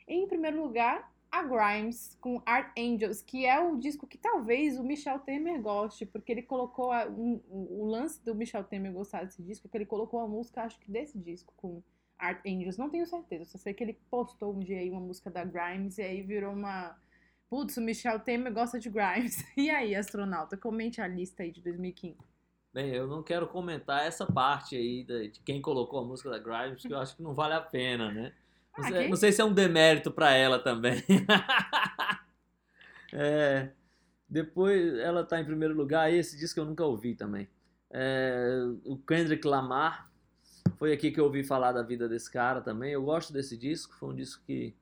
Em primeiro lugar, a Grimes com Art Angels, que é o disco que talvez o Michel Temer goste, porque ele colocou a- um- o lance do Michel Temer gostar desse disco, é que ele colocou a música, acho que desse disco, com Art Angels. Não tenho certeza, só sei que ele postou um dia aí uma música da Grimes e aí virou uma. Putz, o Michel Temer gosta de Grimes. *laughs* E aí, astronauta, comente a lista aí de 2015. Bem, eu não quero comentar essa parte aí de quem colocou a música da Grimes, que eu acho que não vale a pena, né? Não Ah, sei, não sei se é um demérito pra ela também. *laughs* É, depois ela tá em primeiro lugar, esse disco eu nunca ouvi também. É, o Kendrick Lamar, foi aqui que eu ouvi falar da vida desse cara também. Eu gosto desse disco, foi um disco que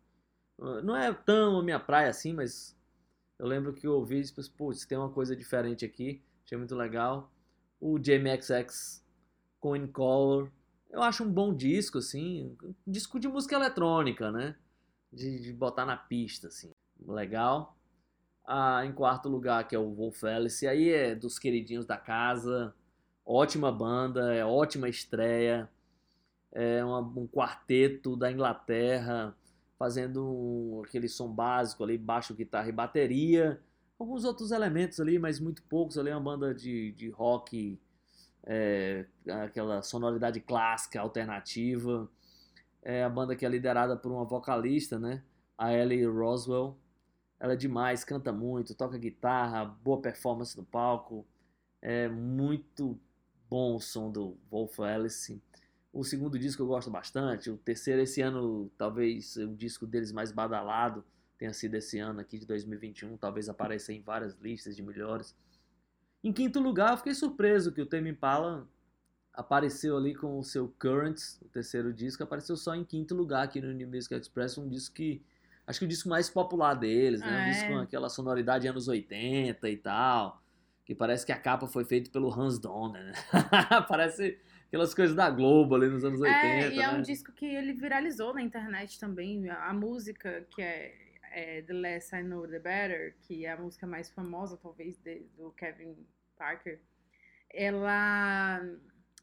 uh, não é tão a minha praia assim, mas eu lembro que eu ouvi e disse, putz, tem uma coisa diferente aqui, achei muito legal. O JMXX com In Color, eu acho um bom disco, assim, um disco de música eletrônica, né? De, de botar na pista, assim, legal. Ah, em quarto lugar, que é o Wolf Alice, aí é dos queridinhos da casa, ótima banda, é ótima estreia, é uma- um quarteto da Inglaterra, fazendo um- aquele som básico ali, baixo, guitarra e bateria, alguns outros elementos ali, mas muito poucos. Ali, é uma banda de, de rock, é, aquela sonoridade clássica, alternativa, é a banda que é liderada por uma vocalista, né, a Ellie Roswell, ela é demais, canta muito, toca guitarra, boa performance no palco, é muito bom o som do Wolf Alice. O segundo disco eu gosto bastante. O terceiro, esse ano, talvez o disco deles mais badalado tenha sido esse ano aqui de 2021. Talvez apareça em várias listas de melhores. Em quinto lugar, eu fiquei surpreso que o Tame Impala apareceu ali com o seu Currents, o terceiro disco, apareceu só em quinto lugar aqui no New Music Express, um disco que acho que o disco mais popular deles, né? Ah, um disco é? com aquela sonoridade anos 80 e tal, que parece que a capa foi feita pelo Hans Donner, né? *laughs* parece aquelas coisas da Globo ali nos anos 80, É, e é né? um disco que ele viralizou na internet também. A música que é, é The Less I Know The Better, que é a música mais famosa, talvez, de- do Kevin Parker, ela,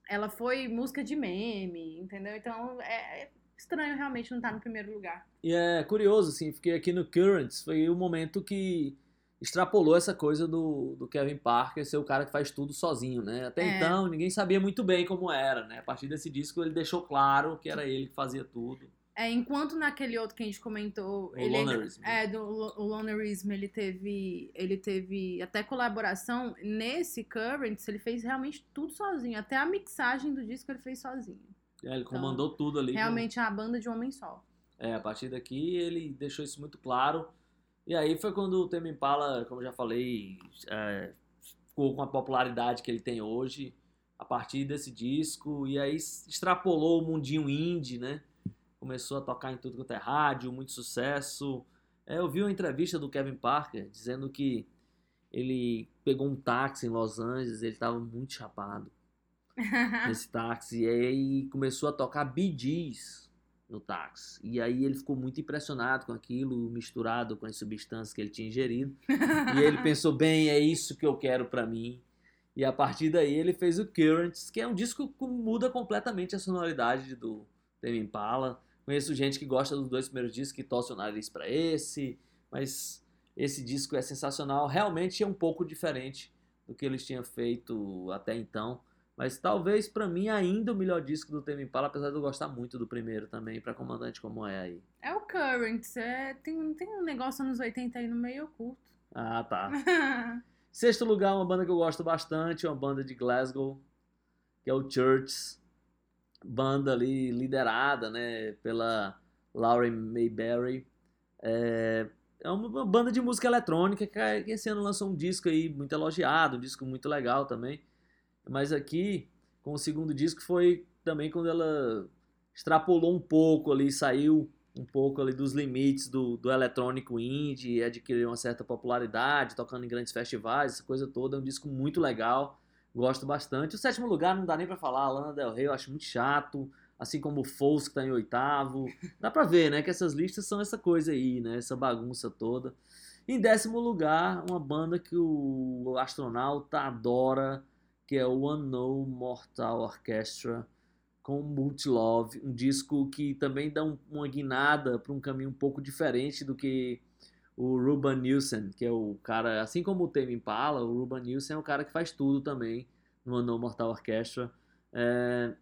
ela foi música de meme, entendeu? Então é, é estranho realmente não estar no primeiro lugar. E é curioso, assim, fiquei aqui no Currents, foi o momento que extrapolou essa coisa do, do Kevin Parker ser o cara que faz tudo sozinho, né? Até É. então, ninguém sabia muito bem como era, né? A partir desse disco, ele deixou claro que era ele que fazia tudo. É, enquanto naquele outro que a gente comentou, O ele Lonerism. é do o Lonerism, ele teve, ele teve até colaboração. Nesse Currents, ele fez realmente tudo sozinho, até a mixagem do disco ele fez sozinho. É, ele comandou tudo ali. Realmente é a banda de um homem só. É, a partir daqui ele deixou isso muito claro. E aí foi quando o Tame Impala, como eu já falei, é, ficou com a popularidade que ele tem hoje a partir desse disco. E aí extrapolou o mundinho indie, né? Começou a tocar em tudo quanto é rádio, muito sucesso. É, eu vi uma entrevista do Kevin Parker dizendo que ele pegou um táxi em Los Angeles, ele estava muito chapado *laughs* nesse táxi. E aí começou a tocar Gees no táxi. E aí ele ficou muito impressionado com aquilo, misturado com as substâncias que ele tinha ingerido. e ele *laughs* pensou, bem, é isso que eu quero pra mim. E a partir daí ele fez o Currents, que é um disco que muda completamente a sonoridade do Tame Impala. Conheço gente que gosta dos dois primeiros discos, que torce o nariz pra esse, mas esse disco é sensacional. Realmente é um pouco diferente do que eles tinham feito até então. Mas talvez pra mim ainda o melhor disco do Tame Impala, apesar de eu gostar muito do primeiro também, pra comandante como é aí. É o Currents, é, tem, tem um negócio anos 80 aí no meio eu curto. Ah, tá. *laughs* Sexto lugar, uma banda que eu gosto bastante, uma banda de Glasgow, que é o Church. Banda ali liderada, né, pela Lauren Mayberry. É, é uma banda de música eletrônica que esse ano lançou um disco aí muito elogiado, um disco muito legal também. Mas aqui, com o segundo disco, foi também quando ela extrapolou um pouco ali, saiu um pouco ali dos limites do, do eletrônico indie, adquiriu uma certa popularidade, tocando em grandes festivais, essa coisa toda. É um disco muito legal, gosto bastante. O sétimo lugar não dá nem pra falar, Lana Del Rey eu acho muito chato, assim como o Foles que tá em oitavo. *laughs* Dá pra ver, né, que essas listas são essa coisa aí, né, essa bagunça toda. Em décimo lugar, uma banda que o astronauta adora, que é o Unknown Mortal Orchestra com Multilove, um disco que também dá um- uma guinada para um caminho um pouco diferente do que o Ruben Nielsen, que é o cara, assim como o Tame Impala, o Ruben Nielsen é o cara que faz tudo também no Unknown Mortal Orchestra. É,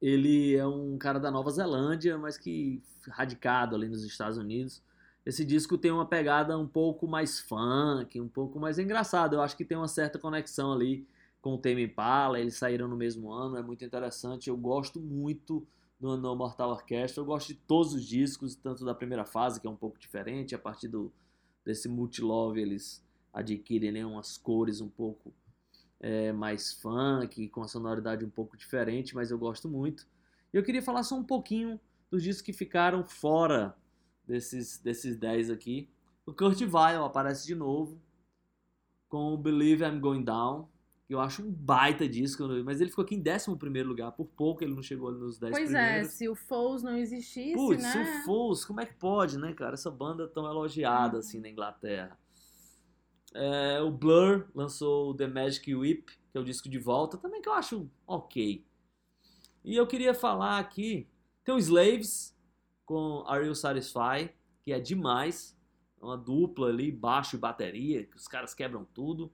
ele é um cara da Nova Zelândia, mas que radicado ali nos Estados Unidos. Esse disco tem uma pegada um pouco mais funk, um pouco mais engraçado. Eu acho que tem uma certa conexão ali com o Tame Impala, eles saíram no mesmo ano, é muito interessante. Eu gosto muito do No Mortal Orchestra, eu gosto de todos os discos, tanto da primeira fase, que é um pouco diferente, a partir do, desse Multilove eles adquirem né, umas cores um pouco é, mais funk, com a sonoridade um pouco diferente, mas eu gosto muito. E eu queria falar só um pouquinho dos discos que ficaram fora desses, desses 10 aqui. O Kurt Weill aparece de novo com o Believe I'm Going Down, eu acho um baita disco, mas ele ficou aqui em 11 primeiro lugar, por pouco ele não chegou nos 10 Pois é, primeiros. se o Foles não existisse, Putz, né? o Foles, como é que pode, né, cara? Essa banda tão elogiada assim na Inglaterra. É, o Blur lançou o The Magic Whip, que é o disco de volta, também que eu acho ok. E eu queria falar aqui, tem o Slaves com Are You Satisfied, que é demais, é uma dupla ali, baixo e bateria, que os caras quebram tudo.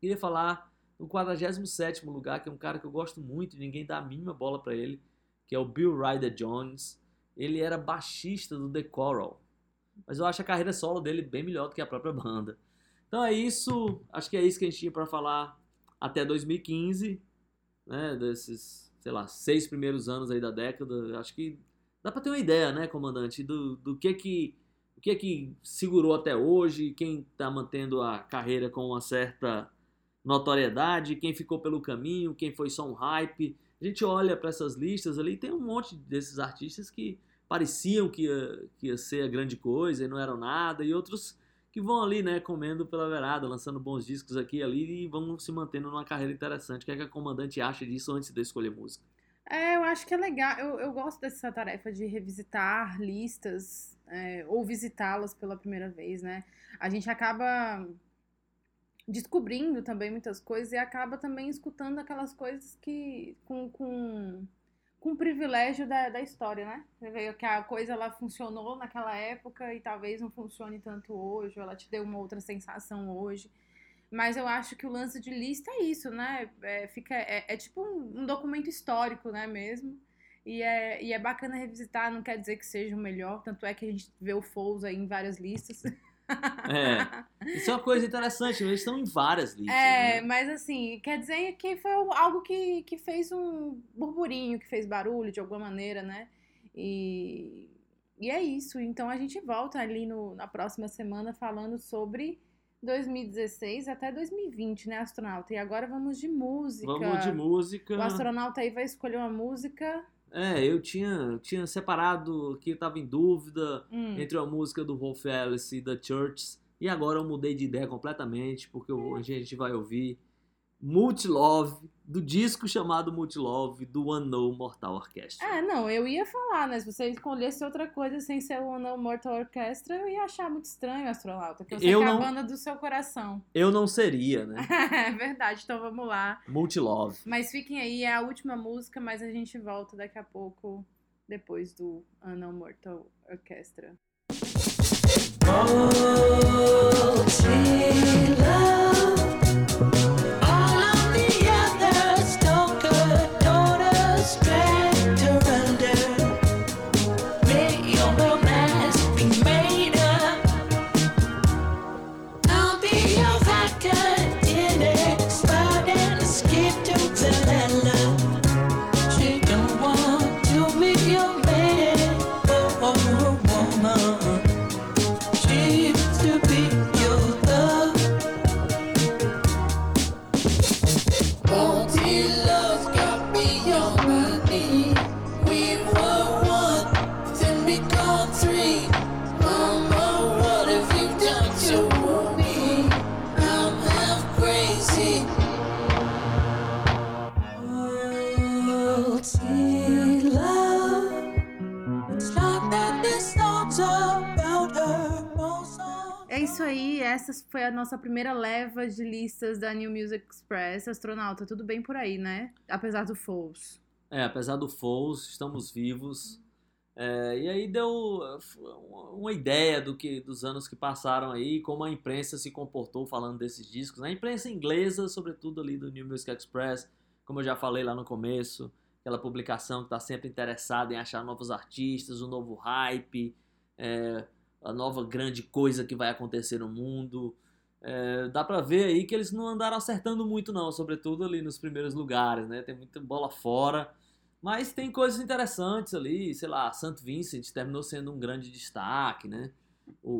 Queria falar no 47º lugar, que é um cara que eu gosto muito, ninguém dá a mínima bola pra ele, que é o Bill Ryder Jones. Ele era baixista do The Coral, mas eu acho a carreira solo dele bem melhor do que a própria banda. Então é isso, acho que é isso que a gente tinha pra falar até 2015, né, desses, sei lá, seis primeiros anos aí da década. Acho que dá pra ter uma ideia, né, comandante, do, do que que o que que segurou até hoje, quem tá mantendo a carreira com uma certa notoriedade, quem ficou pelo caminho, quem foi só um hype. A gente olha para essas listas ali, tem um monte desses artistas que pareciam que ia, que ia ser a grande coisa e não eram nada, e outros que vão ali, né, comendo pela verada, lançando bons discos aqui e ali e vão se mantendo numa carreira interessante. O que é que a comandante acha disso antes de escolher música? É, eu acho que é legal. Eu, eu gosto dessa tarefa de revisitar listas é, ou visitá-las pela primeira vez, né? A gente acaba descobrindo também muitas coisas e acaba também escutando aquelas coisas que com, com, com privilégio da, da história, né? Você vê que a coisa ela funcionou naquela época e talvez não funcione tanto hoje, ou ela te deu uma outra sensação hoje. Mas eu acho que o lance de lista é isso, né? É, fica, é, é tipo um, um documento histórico, né, mesmo? E é, e é bacana revisitar, não quer dizer que seja o melhor, tanto é que a gente vê o Foles aí em várias listas. *laughs* É, isso é uma coisa interessante, eles estão em várias listas. É, né? mas assim, quer dizer que foi algo que, que fez um burburinho, que fez barulho de alguma maneira, né? E, e é isso. Então a gente volta ali no, na próxima semana falando sobre 2016 até 2020, né, astronauta? E agora vamos de música. Vamos de música. O astronauta aí vai escolher uma música. É, eu tinha, tinha separado que eu tava em dúvida Hum, entre a música do Wolf Alice e da Church. E agora eu mudei de ideia completamente, porque eu- hoje a gente vai ouvir Multilove, do disco chamado Multilove, do Unknown Mortal Orchestra. É, não, eu ia falar, né? Se você escolhesse outra coisa sem ser o No Mortal Orchestra, eu ia achar muito estranho, astronauta. Que eu sei Eu que é a não- banda do seu coração. Eu não seria, né? *laughs* é verdade, então vamos lá. Multilove. Mas fiquem aí, é a última música, mas a gente volta daqui a pouco, depois do Unknown Mortal Orchestra. All essa foi a nossa primeira leva de listas da New Music Express. Astronauta, tudo bem por aí, né? Apesar do Foles. É, apesar do Foles, estamos vivos. É, e aí deu uma ideia do que dos anos que passaram aí, como a imprensa se comportou falando desses discos. A imprensa inglesa, sobretudo ali do New Music Express, como eu já falei lá no começo, aquela publicação que está sempre interessada em achar novos artistas, um novo hype, é, a nova grande coisa que vai acontecer no mundo. É, dá pra ver aí que eles não andaram acertando muito não, sobretudo ali nos primeiros lugares, né? Tem muita bola fora, mas tem coisas interessantes ali, sei lá, St. Vincent terminou sendo um grande destaque, né? O,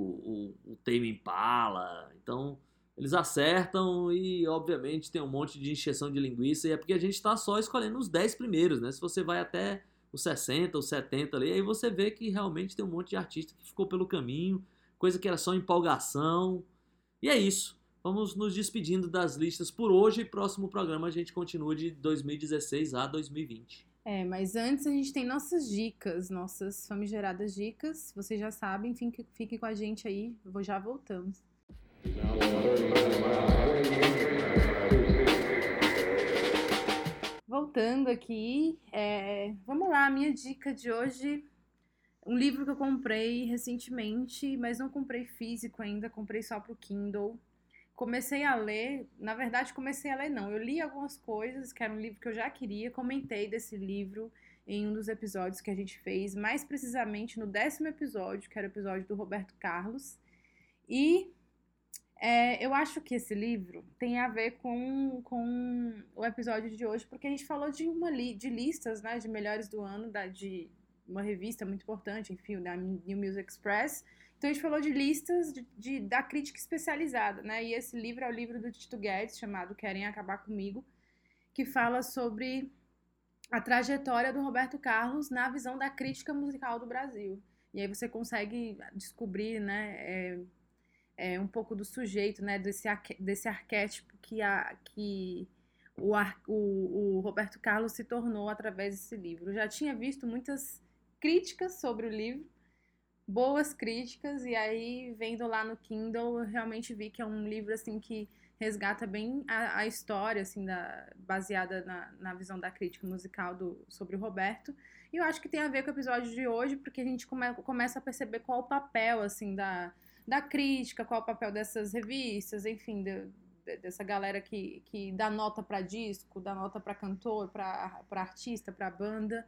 o, o Tame Impala, então eles acertam e obviamente tem um monte de encheção de linguiça e é porque a gente tá só escolhendo os 10 primeiros, né? Se você vai até os 60 ou 70 ali, aí você vê que realmente tem um monte de artista que ficou pelo caminho, coisa que era só empolgação. E é isso. vamos nos despedindo das listas por hoje. Próximo programa a gente continua de 2016 a 2020. É, mas antes a gente tem nossas dicas, nossas famigeradas dicas. Vocês já sabem, fiquem, fiquem com a gente aí, já voltamos. Voltando aqui, é, vamos lá, a minha dica de hoje, um livro que eu comprei recentemente, mas não comprei físico ainda, comprei só pro Kindle. Comecei a ler, na verdade comecei a ler não, eu li algumas coisas, que era um livro que eu já queria, comentei desse livro em um dos episódios que a gente fez, mais precisamente no décimo episódio, que era o episódio do Roberto Carlos. E é, eu acho que esse livro tem a ver com, com o episódio de hoje, porque a gente falou de uma li, de listas, né, de melhores do ano, da, de uma revista muito importante, enfim, da New Music Express. Então a gente falou de listas de, de- da crítica especializada, né? E esse livro é o livro do Tito Guedes, chamado Querem Acabar Comigo, que fala sobre a trajetória do Roberto Carlos na visão da crítica musical do Brasil. E aí você consegue descobrir, né, é, é, um pouco do sujeito, né, desse, desse arquétipo que, a, que o, ar- o, o Roberto Carlos se tornou através desse livro. Eu já tinha visto muitas críticas sobre o livro, boas críticas, e aí vendo lá no Kindle, eu realmente vi que é um livro assim que resgata bem a, a história, assim, da, baseada na, na visão da crítica musical do, sobre o Roberto. E eu acho que tem a ver com o episódio de hoje, porque a gente come, começa a perceber qual o papel, assim, da, da crítica, qual o papel dessas revistas, enfim, de- de- dessa galera que, que dá nota para disco, dá nota para cantor, para artista, para banda.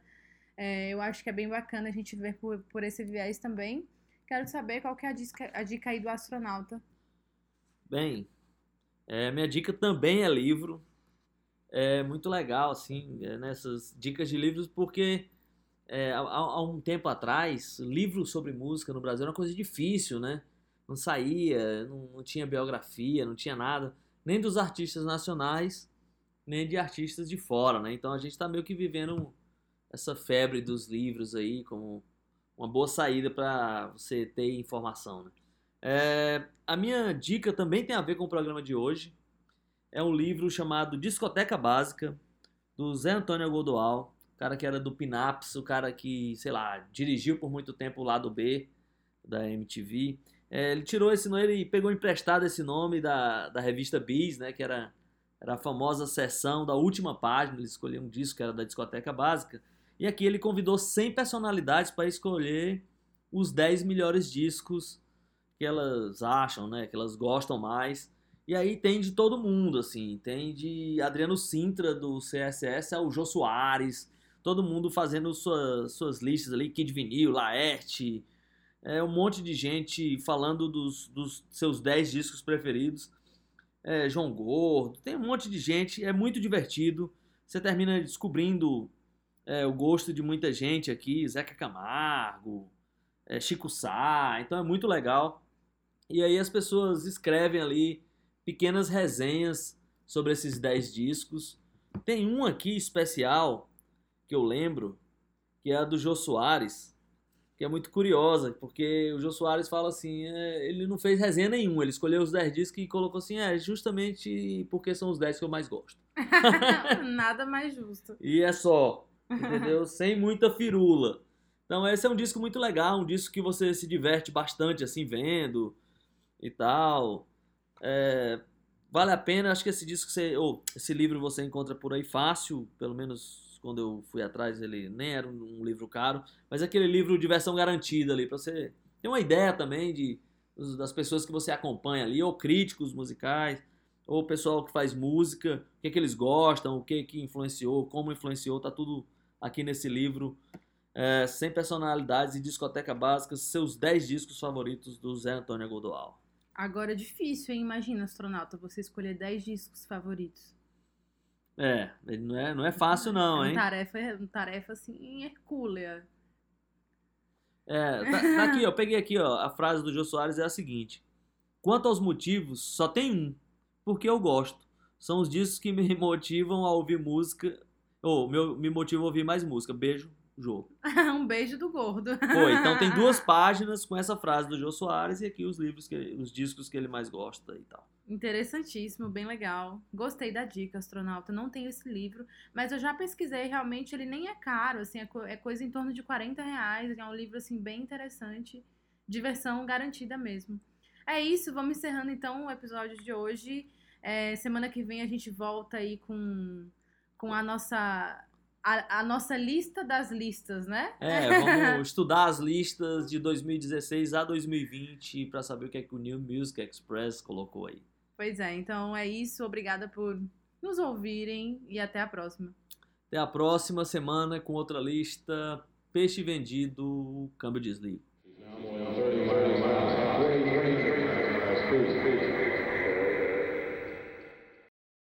É, eu acho que é bem bacana a gente ver por, por esse viés também. Quero saber qual que é a dica, a dica aí do astronauta. Bem, é, minha dica também é livro. É muito legal, assim, é, nessas dicas de livros, porque é, há, há um tempo atrás, livro sobre música no Brasil era uma coisa difícil, né? Não saía, não, não tinha biografia, não tinha nada, nem dos artistas nacionais, nem de artistas de fora, né? Então a gente está meio que vivendo essa febre dos livros aí como uma boa saída para você ter informação, né? É, a minha dica também tem a ver com o programa de hoje. É um livro chamado Discoteca Básica, do Zé Antônio Godoal, cara que era do Pinaps, o cara que, sei lá, dirigiu por muito tempo o lado B da MTV. É, ele tirou esse nome, ele pegou emprestado esse nome da, da revista Bis, né, que era, era a famosa seção da última página, ele escolheu um disco que era da Discoteca Básica, e aqui ele convidou 100 personalidades para escolher os 10 melhores discos que elas acham, né, que elas gostam mais. E aí tem de todo mundo, assim, tem de Adriano Sintra do CSS ao Jô Soares, todo mundo fazendo suas, suas listas ali, Kid Vinil, Laerte, é, um monte de gente falando dos, dos seus 10 discos preferidos. É, João Gordo, tem um monte de gente, é muito divertido. Você termina descobrindo é, o gosto de muita gente aqui, Zeca Camargo, é, Chico Sá, então é muito legal. E aí as pessoas escrevem ali pequenas resenhas sobre esses 10 discos. Tem um aqui especial que eu lembro, que é a do Jô Soares, que é muito curiosa, porque o Jô Soares fala assim, é, ele não fez resenha nenhuma, ele escolheu os 10 discos e colocou assim, é justamente porque são os 10 que eu mais gosto. *laughs* Nada mais justo. E é só, entendeu? *laughs* Sem muita firula. Então esse é um disco muito legal, um disco que você se diverte bastante assim vendo e tal. É, vale a pena, acho que esse disco você, ou esse livro você encontra por aí fácil, pelo menos quando eu fui atrás ele nem era um, livro caro, mas é aquele livro de versão garantida ali para você ter uma ideia também de das pessoas que você acompanha ali, ou críticos musicais, ou pessoal que faz música, o que, que eles gostam, o que, que influenciou, como influenciou, tá tudo aqui nesse livro. É, sem personalidades e discoteca básica, seus 10 discos favoritos do Zé Antônio Godoal. Agora é difícil, hein? Imagina, astronauta, você escolher 10 discos favoritos. É, ele não é, não é fácil não, é hein? uma tarefa, uma tarefa assim, hercúlea. É, tá, tá aqui, ó, peguei aqui, ó, a frase do Jô Soares é a seguinte: Quanto aos motivos, só tem um, porque eu gosto. São os discos que me *laughs* motivam a ouvir música, ou meu, me motivam a ouvir mais música. Beijo, Jô. *laughs* um beijo do gordo. Foi, então tem duas *laughs* páginas com essa frase do Jô Soares e aqui os livros, que os discos que ele mais gosta e tal. Interessantíssimo, bem legal. Gostei da dica, astronauta. Não tenho esse livro, mas eu já pesquisei, realmente ele nem é caro, assim, é, co- é coisa em torno de 40 reais. É um livro, assim, bem interessante. Diversão garantida mesmo. É isso, vamos encerrando então o episódio de hoje. É, semana que vem a gente volta aí com, com a nossa. A, a nossa lista das listas, né? É, vamos *laughs* estudar as listas de 2016 a 2020 para saber o que é que o New Music Express colocou aí. Pois é, então é isso. Obrigada por nos ouvirem e até a próxima. Até a próxima semana com outra lista. Peixe vendido, câmbio desligo.